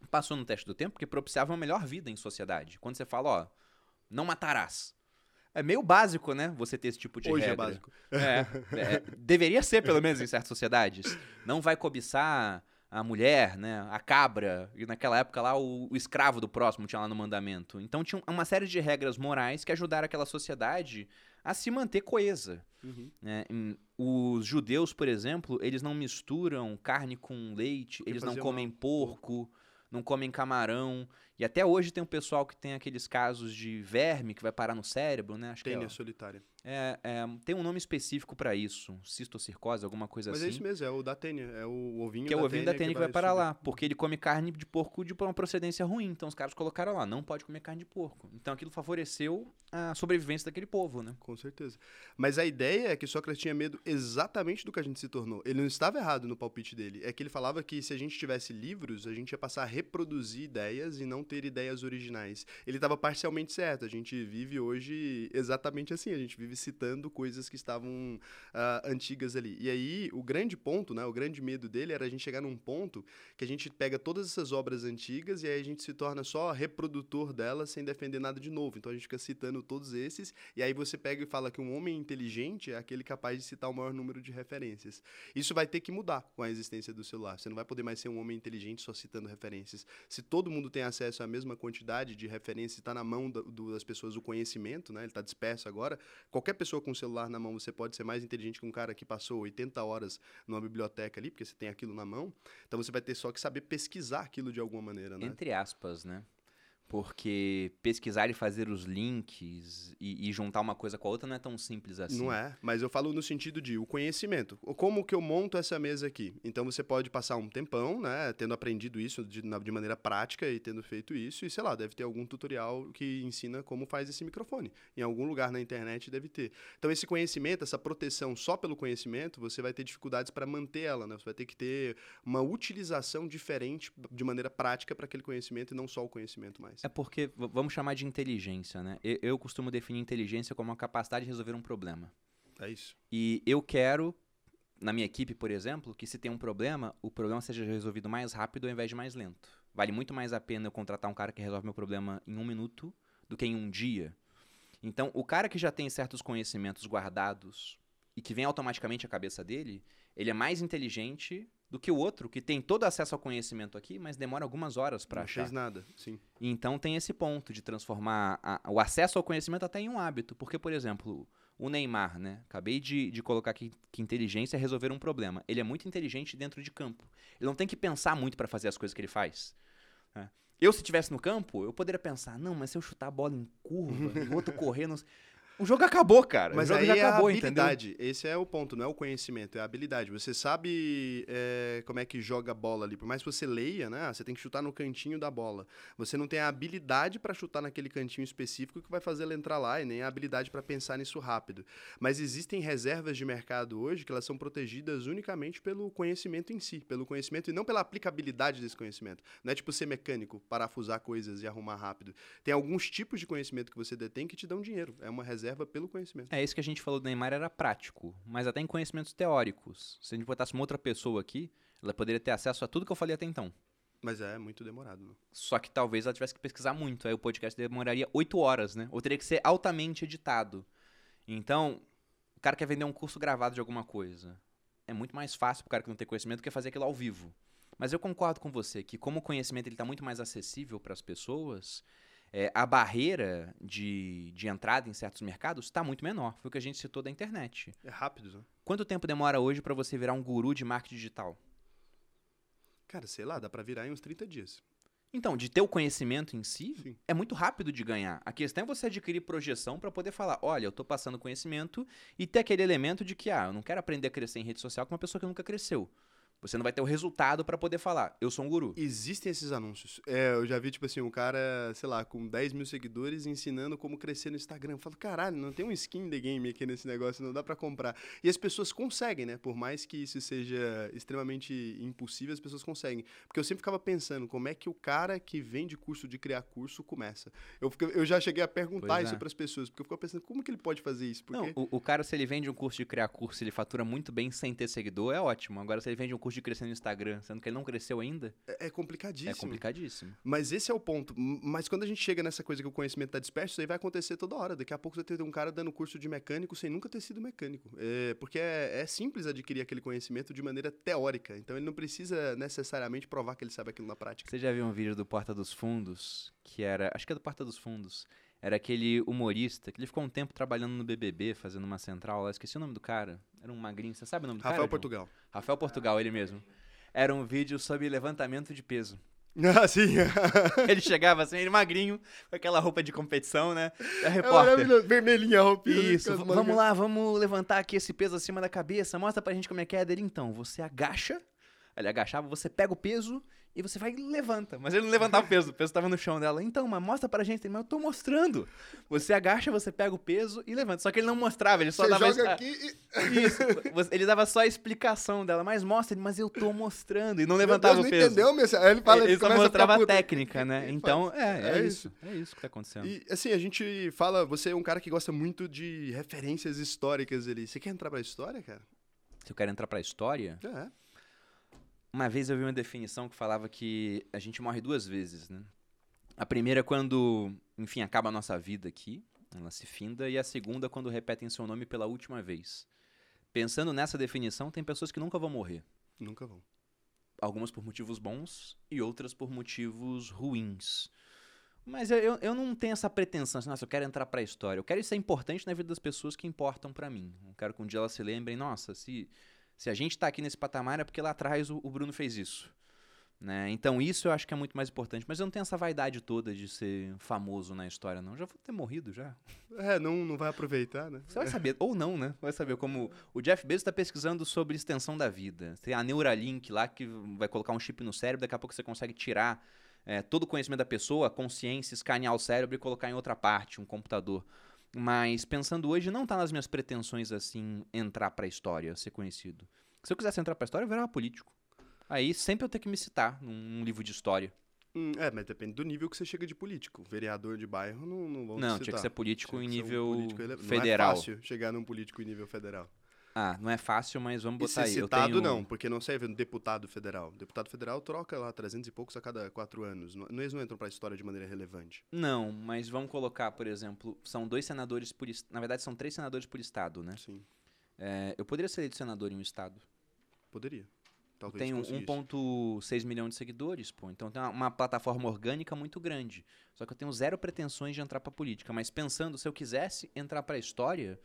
Passou no teste do tempo porque propiciava uma melhor vida em sociedade. Quando você fala, ó, não matarás. É meio básico, né? Você ter esse tipo de Hoje regra. é básico. É, é, deveria ser, pelo menos, em certas sociedades. Não vai cobiçar a mulher, né, a cabra, e naquela época lá o, o, escravo do próximo tinha lá no mandamento. Então tinha uma série de regras morais que ajudaram aquela sociedade a se manter coesa. Uhum. Né? Os judeus, por exemplo, eles não misturam carne com leite, eles não comem porco, não comem camarão. E até hoje tem um pessoal que tem aqueles casos de verme que vai parar no cérebro, né? Acho Tênia que é, solitária. É, é, tem um nome específico para isso, cistocircose, alguma coisa Mas assim. Mas é isso mesmo, é o da tênia, é o ovinho que é o ovinho da tênia que, vai, que vai parar lá, porque ele come carne de porco de uma procedência ruim. Então os caras colocaram lá, não pode comer carne de porco. Então aquilo favoreceu a sobrevivência daquele povo, né? Com certeza. Mas a ideia é que Sócrates tinha medo exatamente do que a gente se tornou. Ele não estava errado no palpite dele. É que ele falava que se a gente tivesse livros, a gente ia passar a reproduzir ideias e não ter ideias originais. Ele estava parcialmente certo. A gente vive hoje exatamente assim. A gente vive citando coisas que estavam uh, antigas ali. E aí, o grande ponto, né, o grande medo dele era a gente chegar num ponto que a gente pega todas essas obras antigas e aí a gente se torna só reprodutor delas sem defender nada de novo. Então a gente fica citando todos esses e aí você pega e fala que um homem inteligente é aquele capaz de citar o maior número de referências. Isso vai ter que mudar com a existência do celular. Você não vai poder mais ser um homem inteligente só citando referências. Se todo mundo tem acesso à mesma quantidade de referência está na mão do, das pessoas o conhecimento, né? Ele está disperso agora. Qualquer pessoa com o celular na mão, você pode ser mais inteligente que um cara que passou 80 horas numa biblioteca ali, porque você tem aquilo na mão. Então você vai ter só que saber pesquisar aquilo de alguma maneira, né? Entre aspas, né? Porque pesquisar e fazer os links e, e, juntar uma coisa com a outra não é tão simples assim. Não é, mas eu falo no sentido de o conhecimento. Como que eu monto essa mesa aqui? Então você pode passar um tempão, né, tendo aprendido isso de, de maneira prática e tendo feito isso, e sei lá, deve ter algum tutorial que ensina como faz esse microfone. Em algum lugar na internet deve ter. Então esse conhecimento, essa proteção só pelo conhecimento, você vai ter dificuldades para manter ela, né? Você vai ter que ter uma utilização diferente de maneira prática para aquele conhecimento e não só o conhecimento mais. É porque, vamos chamar de inteligência, né? Eu, eu costumo definir inteligência como a capacidade de resolver um problema. É isso. E eu quero, na minha equipe, por exemplo, que se tem um problema, o problema seja resolvido mais rápido ao invés de mais lento. Vale muito mais a pena eu contratar um cara que resolve meu problema em um minuto do que em um dia. Então, o cara que já tem certos conhecimentos guardados e que vem automaticamente à cabeça dele, ele é mais inteligente do que o outro, que tem todo acesso ao conhecimento aqui, mas demora algumas horas para achar. Não fez nada, sim. Então tem esse ponto de transformar a, o acesso ao conhecimento até em um hábito. Porque, por exemplo, o Neymar, né? Acabei de, de colocar aqui que inteligência é resolver um problema. Ele é muito inteligente dentro de campo. Ele não tem que pensar muito para fazer as coisas que ele faz. Né? Eu, se estivesse no campo, eu poderia pensar, não, mas se eu chutar a bola em curva, o outro correr... Não... O jogo acabou, cara. Mas o jogo aí já é acabou, a entendeu? habilidade. Esse é o ponto, não é o conhecimento, é a habilidade. Você sabe é, como é que joga a bola ali. Por mais que você leia, né? Você tem que chutar no cantinho da bola. Você não tem a habilidade para chutar naquele cantinho específico que vai fazer ela entrar lá e nem a habilidade para pensar nisso rápido. Mas existem reservas de mercado hoje que elas são protegidas unicamente pelo conhecimento em si, pelo conhecimento e não pela aplicabilidade desse conhecimento. Não é tipo ser mecânico, parafusar coisas e arrumar rápido. Tem alguns tipos de conhecimento que você detém que te dão dinheiro. É uma reserva pelo conhecimento. É, isso que a gente falou do Neymar era prático, mas até em conhecimentos teóricos. Se a gente botasse uma outra pessoa aqui, ela poderia ter acesso a tudo que eu falei até então. Mas é muito demorado. Né? Só que talvez ela tivesse que pesquisar muito. Aí o podcast demoraria oito horas, né? Ou teria que ser altamente editado. Então, o cara quer vender um curso gravado de alguma coisa. É muito mais fácil pro cara que não tem conhecimento do que fazer aquilo ao vivo. Mas eu concordo com você que como o conhecimento ele tá muito mais acessível para as pessoas, é, a barreira de, de entrada em certos mercados está muito menor. Foi o que a gente citou da internet. É rápido, né? Quanto tempo demora hoje para você virar um guru de marketing digital? Cara, sei lá, dá pra virar em uns 30 dias. Então, de ter o conhecimento em si, Sim. é muito rápido de ganhar. A questão é você adquirir projeção para poder falar, olha, eu tô passando conhecimento e ter aquele elemento de que, ah, eu não quero aprender a crescer em rede social com uma pessoa que nunca cresceu. Você não vai ter o resultado para poder falar, eu sou um guru. Existem esses anúncios. É, eu já vi, tipo assim, um cara, sei lá, com 10 mil seguidores ensinando como crescer no Instagram. Eu falo, caralho, não tem um skin de game aqui nesse negócio, não dá pra comprar. E as pessoas conseguem, né? Por mais que isso seja extremamente impossível, as pessoas conseguem. Porque eu sempre ficava pensando, como é que o cara que vende curso de criar curso começa? Eu, eu já cheguei a perguntar isso é. pras pessoas, porque eu ficava pensando, como que ele pode fazer isso? Porque... Não, o, o cara, se ele vende um curso de criar curso, ele fatura muito bem sem ter seguidor, é ótimo. Agora, se ele vende um curso de crescer no Instagram, sendo que ele não cresceu ainda, É, é complicadíssimo. é complicadíssimo. Mas esse é o ponto. Mas quando a gente chega nessa coisa que o conhecimento está disperso, isso aí vai acontecer toda hora. Daqui a pouco você vai ter um cara dando curso de mecânico sem nunca ter sido mecânico. É, porque é, é simples adquirir aquele conhecimento de maneira teórica. Então ele não precisa necessariamente provar que ele sabe aquilo na prática. Você já viu um vídeo do Porta dos Fundos, que era. Acho que é do Porta dos Fundos. Era aquele humorista que ele ficou um tempo trabalhando no BBB, fazendo uma central lá. Esqueci o nome do cara. Era um magrinho. Você sabe o nome do Rafael cara? João? Portugal. Rafael Portugal, ele mesmo. Era um vídeo sobre levantamento de peso. Ah, sim. Ele chegava assim, ele magrinho, com aquela roupa de competição, né? É É repórter. maravilhoso. Vermelhinha a roupinha. Isso, v- mangas. vamos lá, vamos levantar aqui esse peso acima da cabeça. Mostra pra gente como é que é dele. Então, você agacha, ele agachava, você pega o peso e você vai e levanta. Mas ele não levantava o peso, o peso tava no chão dela. Então, mas mostra pra gente. Mas eu tô mostrando. Você agacha, você pega o peso e levanta. Só que ele não mostrava, ele só Você dava... joga a- aqui e... Isso, ele dava só a explicação dela. Mas mostra, mas eu tô mostrando. E não levantava Deus, o não peso. entendeu, meu? Aí ele fala, ele ele só começa a mostrava a técnica, né? Então, é, é, é isso. É isso que tá acontecendo. E assim, a gente fala, você é um cara que gosta muito de referências históricas ali. Você quer entrar pra história, cara? Se eu quero entrar pra história... É. Uma vez eu vi uma definição que falava que a gente morre duas vezes, né? A primeira é quando, enfim, acaba a nossa vida aqui, ela se finda, e a segunda é quando repetem seu nome pela última vez. Pensando nessa definição, tem pessoas que nunca vão morrer. Nunca vão. Algumas por motivos bons e outras por motivos ruins. Mas eu, eu, não tenho essa pretensão, assim, nossa, eu quero entrar pra história. Eu quero ser importante na vida das pessoas que importam pra mim. Eu quero que um dia elas se lembrem, nossa, se, se a gente tá aqui nesse patamar é porque lá atrás o, o Bruno fez isso. Né? Então isso eu acho que é muito mais importante. Mas eu não tenho essa vaidade toda de ser famoso na história, não. Já vou ter morrido já. É, não, não vai aproveitar, né? Você vai saber, ou não, né? Vai saber como o Jeff Bezos está pesquisando sobre extensão da vida. Tem a Neuralink lá que vai colocar um chip no cérebro, daqui a pouco você consegue tirar é, todo o conhecimento da pessoa, a consciência, escanear o cérebro e colocar em outra parte, um computador. Mas pensando hoje, não tá nas minhas pretensões assim entrar pra história, ser conhecido. Se eu quisesse entrar pra história, eu virava político. Aí sempre eu tenho que me citar num, num livro de história. Hum, é, mas depende do nível que você chega de político. Vereador de bairro não, não vão te Não, tinha que citar. ser político Tinha em que ser um nível político ele- federal. Não é fácil chegar num político em nível federal. Ah, não é fácil, mas vamos E botar ser aí. Citado tenho... não, porque não serve um deputado federal. Deputado federal troca lá 300 e poucos a cada quatro anos. Não, eles não entram pra história de maneira relevante. Não, mas vamos colocar, por exemplo, são dois senadores por Na verdade, são três senadores por estado, né? Sim, É, eu poderia ser eleito senador em um estado. poderia. Eu Talvez tenho conseguisse. 1,6 milhão de seguidores, pô. Então tem uma, uma plataforma orgânica muito grande. Só que eu tenho zero pretensões de entrar pra política. Mas pensando, se eu quisesse entrar pra história,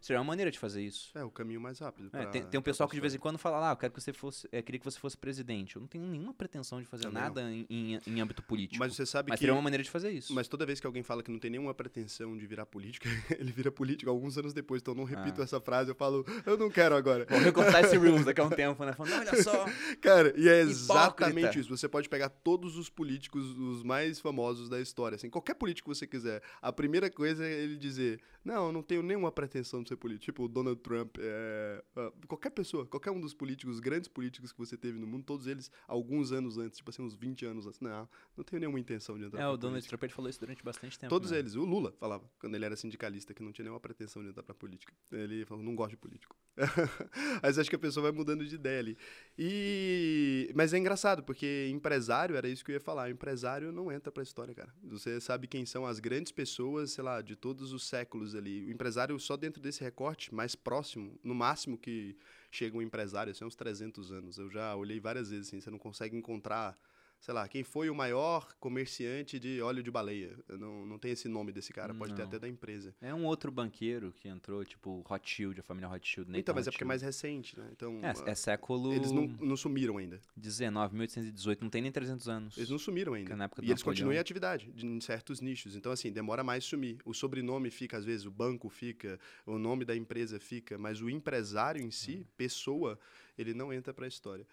Seria uma maneira de fazer isso. É o caminho mais rápido. É, pra- tem, tem um pessoal que de vez em quando fala lá, ah, eu quero que você fosse, é, queria que você fosse presidente. Eu não tenho nenhuma pretensão de fazer Também nada em, em, em âmbito político. Mas você sabe Mas que. seria uma maneira de fazer isso. Mas toda vez que alguém fala que não tem nenhuma pretensão de virar político, ele vira político alguns anos depois. Então eu não repito Ah. essa frase, eu falo, eu não quero agora. Vou recortar esse Reels daqui a um tempo, né? Falando, olha só. Cara, e é Hipócrita. exatamente isso. Você pode pegar todos os políticos, os mais famosos da história, assim, qualquer político que você quiser. A primeira coisa é ele dizer: Não, eu não tenho nenhuma pretensão de ser político. Tipo, o Donald Trump, é, ah, qualquer pessoa, qualquer um dos políticos, grandes políticos que você teve no mundo, todos eles, alguns anos antes, tipo assim, uns 20 anos antes. Não, não tenho nenhuma intenção de entrar É, o Donald política. Trump ele falou isso durante bastante tempo. Todos né? eles. O Lula falava, quando ele era sindicalista, que não tinha nenhuma pretensão de entrar pra política. Ele falou, não gosto de político. Mas acho que a pessoa vai mudando de ideia ali. E... Mas é engraçado, porque empresário, era isso que eu ia falar, empresário não entra pra história, cara. Você sabe quem são as grandes pessoas, sei lá, de todos os séculos ali. O empresário, só dentro desse recorte, mais próximo, no máximo que chega um empresário, assim, uns 300 anos. Eu já olhei várias vezes, assim, você não consegue encontrar sei lá, quem foi o maior comerciante de óleo de baleia. Não, não tem esse nome desse cara, pode ter Não. até da empresa. É um outro banqueiro que entrou, tipo Rothschild, a família Rothschild. Nathan então, mas é porque é mais recente, né? Então, É, é século eles não, não sumiram ainda. 19, 1818, não tem nem 300 anos. Eles não sumiram ainda. Na época E eles continuam em atividade, de, em certos nichos. Então, assim, demora mais sumir. O sobrenome fica, às vezes, o banco fica, o nome da empresa fica, mas o empresário em si, Hum. pessoa, ele não entra pra história.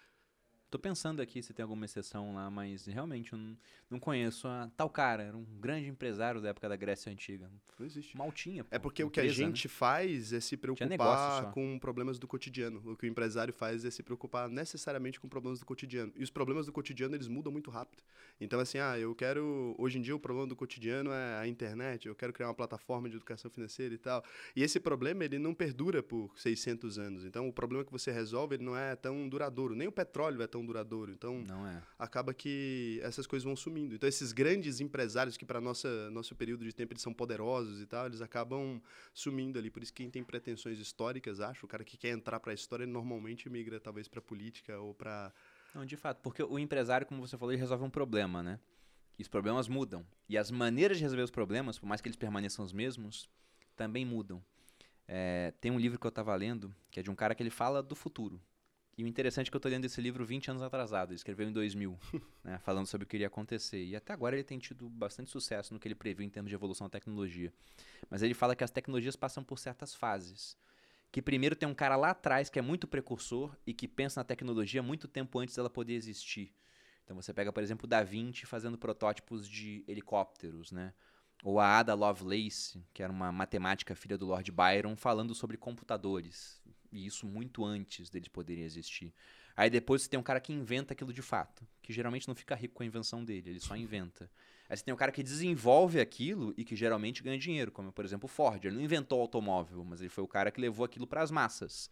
Tô pensando aqui se tem alguma exceção lá, mas realmente eu não, não conheço. a tal cara, era um grande empresário da época da Grécia Antiga. Não existe. Mal tinha, pô, É porque o que a empresa, né? gente faz é se preocupar com problemas do cotidiano. O que o empresário faz é se preocupar necessariamente com problemas do cotidiano. E os problemas do cotidiano, eles mudam muito rápido. Então, assim, ah, eu quero... Hoje em dia, o problema do cotidiano é a internet. Eu quero criar uma plataforma de educação financeira e tal. E esse problema, ele não perdura por 600 anos. Então, o problema que você resolve, ele não é tão duradouro. Nem o petróleo é tão duradouro. Então, Não é. acaba que essas coisas vão sumindo. Então, esses grandes empresários que para nossa nosso período de tempo eles são poderosos e tal, eles acabam sumindo ali. Por isso quem tem pretensões históricas, acho, o cara que quer entrar para a história normalmente migra talvez para política ou para Não, de fato, porque o empresário, como você falou, ele resolve um problema, né? E os problemas mudam. E as maneiras de resolver os problemas, por mais que eles permaneçam os mesmos, também mudam. É, tem um livro que eu estava lendo, que é de um cara que ele fala do futuro. E o interessante é que eu estou lendo esse livro 20 anos atrasado, ele escreveu em 2000, né, falando sobre o que iria acontecer. E até agora ele tem tido bastante sucesso no que ele previu em termos de evolução da tecnologia. Mas ele fala que as tecnologias passam por certas fases. Que primeiro tem um cara lá atrás que é muito precursor e que pensa na tecnologia muito tempo antes dela poder existir. Então você pega, por exemplo, o Da Vinci fazendo protótipos de helicópteros, né? Ou a Ada Lovelace, que era uma matemática filha do Lord Byron, falando sobre computadores. E isso muito antes deles poderem existir. Aí depois você tem um cara que inventa aquilo de fato, que geralmente não fica rico com a invenção dele, ele só inventa. Aí você tem um cara que desenvolve aquilo e que geralmente ganha dinheiro, como por exemplo o Ford. Ele não inventou o automóvel, mas ele foi o cara que levou aquilo para as massas.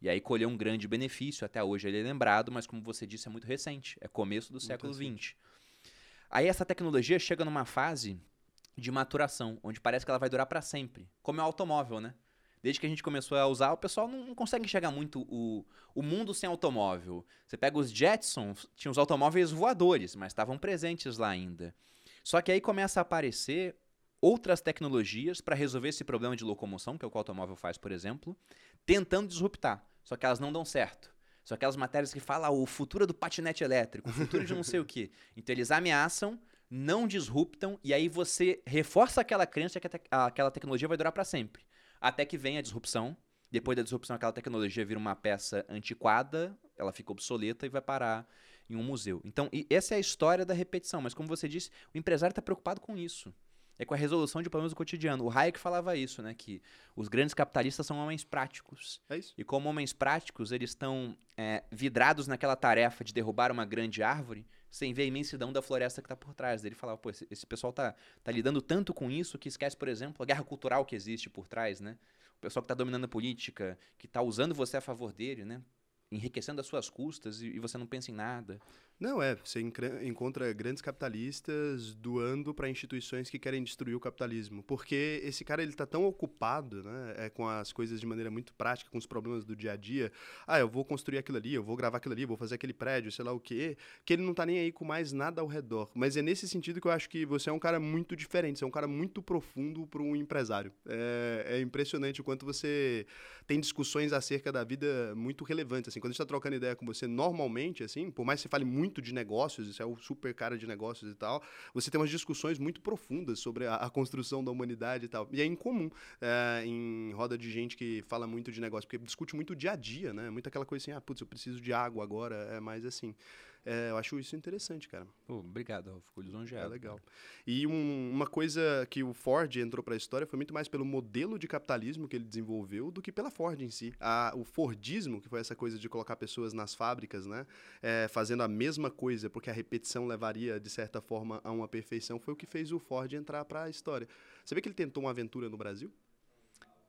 E aí colheu um grande benefício, até hoje ele é lembrado, mas como você disse, é muito recente, é começo do século XX. Aí essa tecnologia chega numa fase de maturação, onde parece que ela vai durar para sempre, como é o automóvel, né? Desde que a gente começou a usar, o pessoal não, não consegue enxergar muito o, o mundo sem automóvel. Você pega os Jetsons, tinham os automóveis voadores, mas estavam presentes lá ainda. Só que aí começa a aparecer outras tecnologias para resolver esse problema de locomoção, que é o que o automóvel faz, por exemplo, tentando disruptar. Só que elas não dão certo. São aquelas matérias que falam ah, o futuro do patinete elétrico, o futuro de não sei o quê. Então eles ameaçam, não disruptam, e aí você reforça aquela crença que a tec- aquela tecnologia vai durar para sempre. Até que vem a disrupção. Depois da disrupção, aquela tecnologia vira uma peça antiquada, ela fica obsoleta e vai parar em um museu. Então, essa é a história da repetição. Mas, como você disse, o empresário está preocupado com isso. É com a resolução de problemas do cotidiano. O Hayek falava isso, né? Que os grandes capitalistas são homens práticos. É isso. E como homens práticos, eles estão é, vidrados naquela tarefa de derrubar uma grande árvore sem ver a imensidão da floresta que está por trás. Ele falava, pô, esse, esse pessoal tá, tá lidando tanto com isso que esquece, por exemplo, a guerra cultural que existe por trás, né? O pessoal que está dominando a política, que está usando você a favor dele, né? Enriquecendo as suas custas e, e você não pensa em nada. Não, é. Você encontra grandes capitalistas doando para instituições que querem destruir o capitalismo. Porque esse cara ele está tão ocupado né, é, com as coisas de maneira muito prática, com os problemas do dia a dia. Ah, eu vou construir aquilo ali, eu vou gravar aquilo ali, vou fazer aquele prédio, sei lá o quê. Que ele não está nem aí com mais nada ao redor. Mas é nesse sentido que eu acho que você é um cara muito diferente, você é um cara muito profundo para um empresário. É, é, impressionante o quanto você tem discussões acerca da vida muito relevantes. Assim, quando a gente está trocando ideia com você normalmente, assim, por mais que você fale muito muito de negócios, isso é o super cara de negócios e tal, você tem umas discussões muito profundas sobre a, a construção da humanidade e tal. E é incomum é, em roda de gente que fala muito de negócio, porque discute muito o dia a dia, né? Muito aquela coisa assim, ah, putz, eu preciso de água agora, é mais assim. É, eu acho isso interessante, cara. Pô, obrigado, Ralf. Fico lisonjeado. É legal. E um, uma coisa que o Ford entrou para a história foi muito mais pelo modelo de capitalismo que ele desenvolveu do que pela Ford em si. A, o Fordismo, que foi essa coisa de colocar pessoas nas fábricas, né, é, fazendo a mesma coisa, porque a repetição levaria, de certa forma, a uma perfeição, foi o que fez o Ford entrar para a história. Você vê que ele tentou uma aventura no Brasil?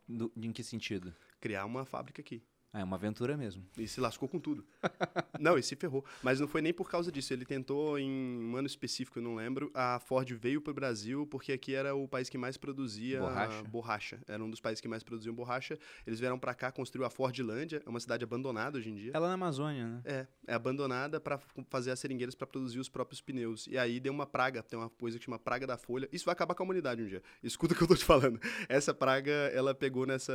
Do, em que sentido? Criar uma fábrica aqui. É uma aventura mesmo. E se lascou com tudo. não, e se ferrou. Mas não foi nem por causa disso. Ele tentou, em um ano específico, eu não lembro, a Ford veio para o Brasil porque aqui era o país que mais produzia borracha. borracha. Era um dos países que mais produziam borracha. Eles vieram para cá, construiu a Fordlândia, é uma cidade abandonada hoje em dia. Ela é na Amazônia, né? É, é abandonada para fazer as seringueiras para produzir os próprios pneus. E aí deu uma praga, tem uma coisa que chama praga da folha. Isso vai acabar com a humanidade um dia. Escuta o que eu tô te falando. Essa praga, ela pegou nessa,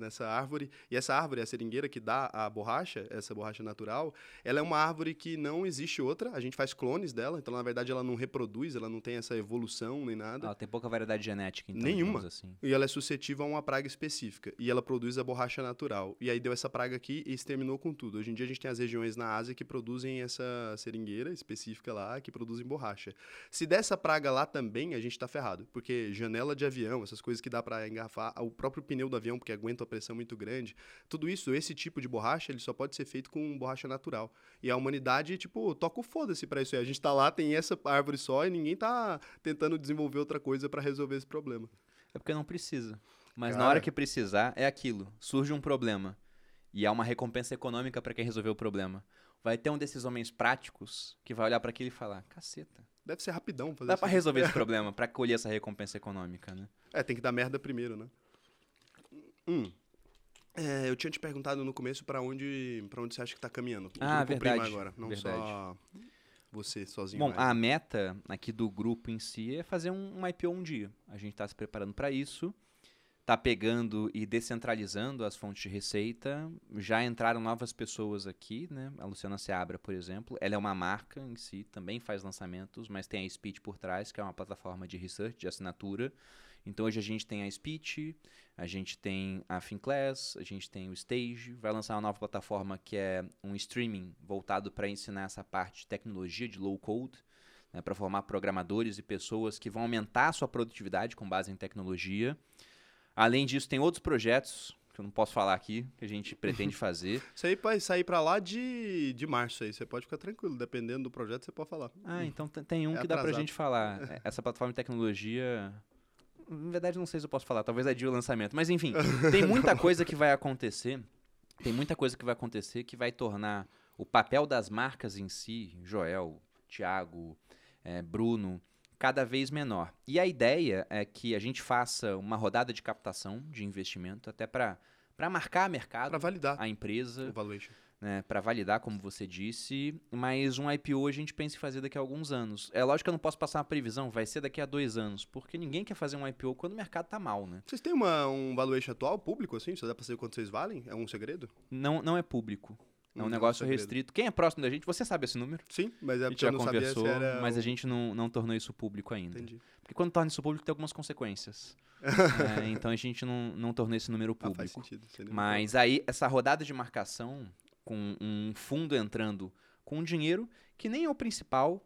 nessa árvore, e essa árvore, a seringueira que dá a borracha, essa borracha natural, ela é uma árvore que não existe outra, a gente faz clones dela, então na verdade ela não reproduz, ela não tem essa evolução nem nada. Ela tem pouca variedade genética, então. Nenhuma. Assim. E ela é suscetível a uma praga específica. E ela produz a borracha natural. E aí deu essa praga aqui e exterminou com tudo. Hoje em dia a gente tem as regiões na Ásia que produzem essa seringueira específica lá, que produzem borracha. Se der essa praga lá também, a gente está ferrado. Porque janela de avião, essas coisas que dá para engarrafar, o próprio pneu do avião, porque aguenta a pressão muito grande, tudo isso, esse tipo de borracha, ele só pode ser feito com borracha natural. E a humanidade, tipo, toca o foda-se pra isso aí. A gente tá lá, tem essa árvore só e ninguém tá tentando desenvolver outra coisa para resolver esse problema. É porque não precisa. Mas Cara... na hora que precisar, é aquilo. Surge um problema. E há uma recompensa econômica para quem resolveu o problema. Vai ter um desses homens práticos que vai olhar para aquilo e falar: caceta. Deve ser rapidão fazer Dá assim. para resolver esse problema, para colher essa recompensa econômica, né? É, tem que dar merda primeiro, né? Hum. É, eu tinha te perguntado no começo para onde, pra onde você acha que está caminhando. O ah, verdade. agora, não verdade. só você sozinho. Bom, mais. a meta aqui do grupo em si é fazer um, um IPO um dia. A gente está se preparando para isso. Está pegando e descentralizando as fontes de receita. Já entraram novas pessoas aqui, né? A Luciana Seabra, por exemplo. Ela é uma marca em si, também faz lançamentos, mas tem a Speed por trás, que é uma plataforma de research, de assinatura. Então hoje a gente tem a Speech, a gente tem a Finclass, a gente tem o Stage, vai lançar uma nova plataforma que é um streaming voltado para ensinar essa parte de tecnologia de low code, né, para formar programadores e pessoas que vão aumentar a sua produtividade com base em tecnologia. Além disso, tem outros projetos que eu não posso falar aqui, que a gente pretende fazer. Isso aí vai sair para lá de, de março aí, você pode ficar tranquilo, dependendo do projeto você pode falar. Ah, então tem um é que dá para a gente falar. Essa plataforma de tecnologia na verdade, não sei se eu posso falar, talvez é dia o lançamento. Mas enfim, tem muita coisa que vai acontecer. Tem muita coisa que vai acontecer que vai tornar o papel das marcas em si, Joel, Thiago, é, Bruno, cada vez menor. E a ideia é que a gente faça uma rodada de captação de investimento, até para marcar mercado, para validar a empresa. O valuation né, para validar, como você disse, mas um IPO a gente pensa em fazer daqui a alguns anos. É lógico que eu não posso passar uma previsão, vai ser daqui a dois anos, porque ninguém quer fazer um IPO quando o mercado tá mal, né? Vocês têm uma, um valuation atual público, assim? Só dá para saber quanto vocês valem? É um segredo? Não, não é público. É um negócio é um restrito. Quem é próximo da gente, você sabe esse número? Sim, mas é a gente já conversou, mas a gente não, não tornou isso público ainda. Entendi. Porque quando torna isso público tem algumas consequências. é, então a gente não, não tornou esse número público. Ah, faz sentido. Mas aí, essa rodada de marcação com um fundo entrando com dinheiro que nem é o principal,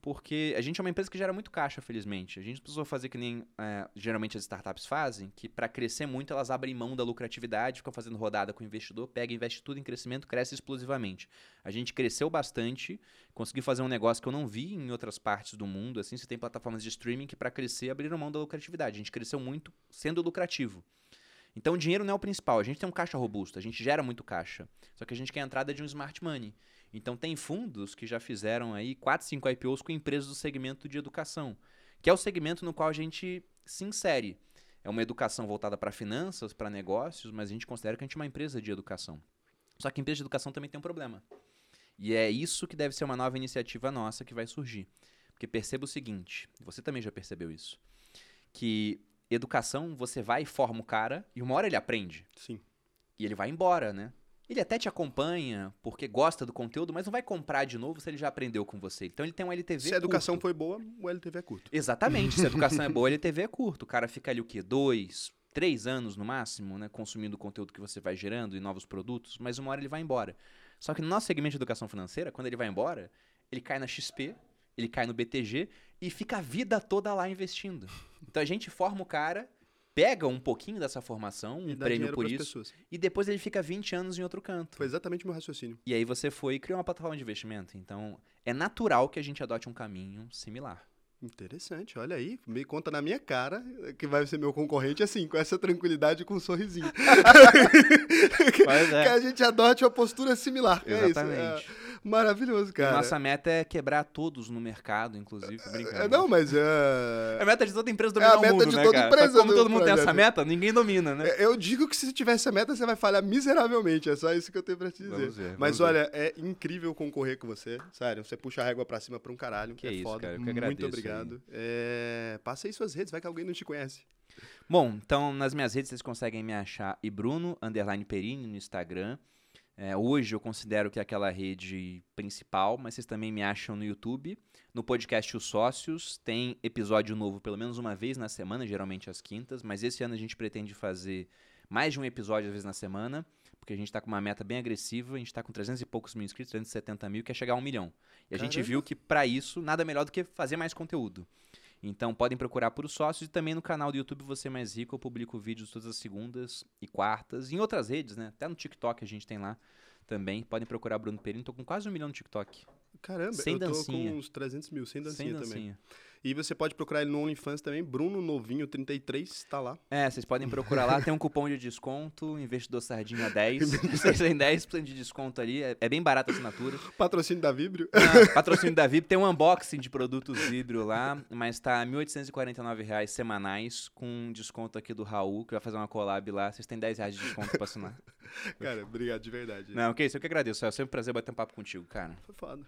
porque a gente é uma empresa que gera muito caixa, felizmente. A gente precisou fazer que nem é, geralmente as startups fazem, que para crescer muito elas abrem mão da lucratividade, ficam fazendo rodada com o investidor, pega, investe tudo em crescimento, cresce explosivamente. A gente cresceu bastante, conseguiu fazer um negócio que eu não vi em outras partes do mundo. Assim, você tem plataformas de streaming que para crescer abriram mão da lucratividade. A gente cresceu muito sendo lucrativo. Então, o dinheiro não é o principal. A gente tem um caixa robusto, a gente gera muito caixa. Só que a gente quer a entrada de um smart money. Então tem fundos que já fizeram aí 4, 5 IPOs com empresas do segmento de educação, que é o segmento no qual a gente se insere. É uma educação voltada para finanças, para negócios, mas a gente considera que a gente é uma empresa de educação. Só que a empresa de educação também tem um problema. E é isso que deve ser uma nova iniciativa nossa que vai surgir. Porque perceba o seguinte, você também já percebeu isso, que educação você vai e forma o cara e uma hora ele aprende. Sim. E ele vai embora, né? Ele até te acompanha porque gosta do conteúdo, mas não vai comprar de novo se ele já aprendeu com você. Então ele tem um LTV Se a educação curto. foi boa, o LTV é curto. Exatamente. Se a educação é boa, o LTV é curto. O cara fica ali o quê? Dois, três anos no máximo, né? Consumindo o conteúdo que você vai gerando e novos produtos, mas uma hora ele vai embora. Só que no nosso segmento de educação financeira, quando ele vai embora, ele cai na XP, ele cai no BTG e fica a vida toda lá investindo. Então a gente forma o cara, pega um pouquinho dessa formação, um prêmio por isso, pessoas. e depois ele fica 20 anos em outro canto. Foi exatamente o meu raciocínio. E aí você foi e criou uma plataforma de investimento. Então é natural que a gente adote um caminho similar. Interessante, olha aí, me conta na minha cara que vai ser meu concorrente assim, com essa tranquilidade e com um sorrisinho. Pois Que a gente adote uma postura similar. É isso. Exatamente. É maravilhoso, cara. Nossa meta é quebrar todos no mercado, inclusive. brincando. É, não, mas É é... a meta de toda empresa É a dominar o meta mundo, de né, toda cara? empresa como do todo mundo tem essa projeto. meta, ninguém domina, né? É, Eu digo que se tiver essa meta, você vai falhar miseravelmente. É só isso que eu tenho pra te dizer. Vamos ver, Mas vamos ver. olha, é incrível concorrer com você. Sério, você puxa a régua pra cima pra um caralho. Que é isso, foda. cara, eu que Muito agradeço obrigado. É, Passa aí suas redes, vai que alguém não te conhece. Bom, então nas minhas redes vocês conseguem me achar e Bruno underline Perini no Instagram. É, hoje eu considero que é aquela rede principal, mas vocês também me acham no YouTube. No podcast Os Sócios tem episódio novo pelo menos uma vez na semana, geralmente às quintas, mas esse ano a gente pretende fazer mais de um episódio às vezes na semana, porque a gente está com uma meta bem agressiva, a gente está com 300 e poucos mil inscritos, 370 mil, quer chegar a um milhão. E a gente Caramba. viu que para isso nada melhor do que fazer mais conteúdo. Então podem procurar por os sócios e também no canal do YouTube Você Mais Rico eu publico vídeos todas as segundas e quartas. Em outras redes, né? Até no TikTok a gente tem lá também. Podem procurar Bruno Perini. Tô com quase um milhão no TikTok. Caramba, Sem eu tô dancinha. com uns 300 mil, sem dancinha, Sem também. E você pode procurar ele no OnlyFans também, Bruno Novinho 33, tá lá. É, vocês podem procurar lá. Tem um cupom de desconto, investidor sardinha 10. Vocês têm 10% de desconto ali. É, é bem barato a assinatura. Patrocínio da Vibrio. Ah, patrocínio da VIP. Tem um unboxing de produtos Vibrio lá, mas tá 1.849 reais semanais com desconto aqui do Raul, que vai fazer uma collab lá. Vocês têm 10 reais de desconto pra assinar. Cara, obrigado de verdade. Não, que isso, eu que agradeço. É sempre um prazer bater um papo contigo, cara. Foi foda.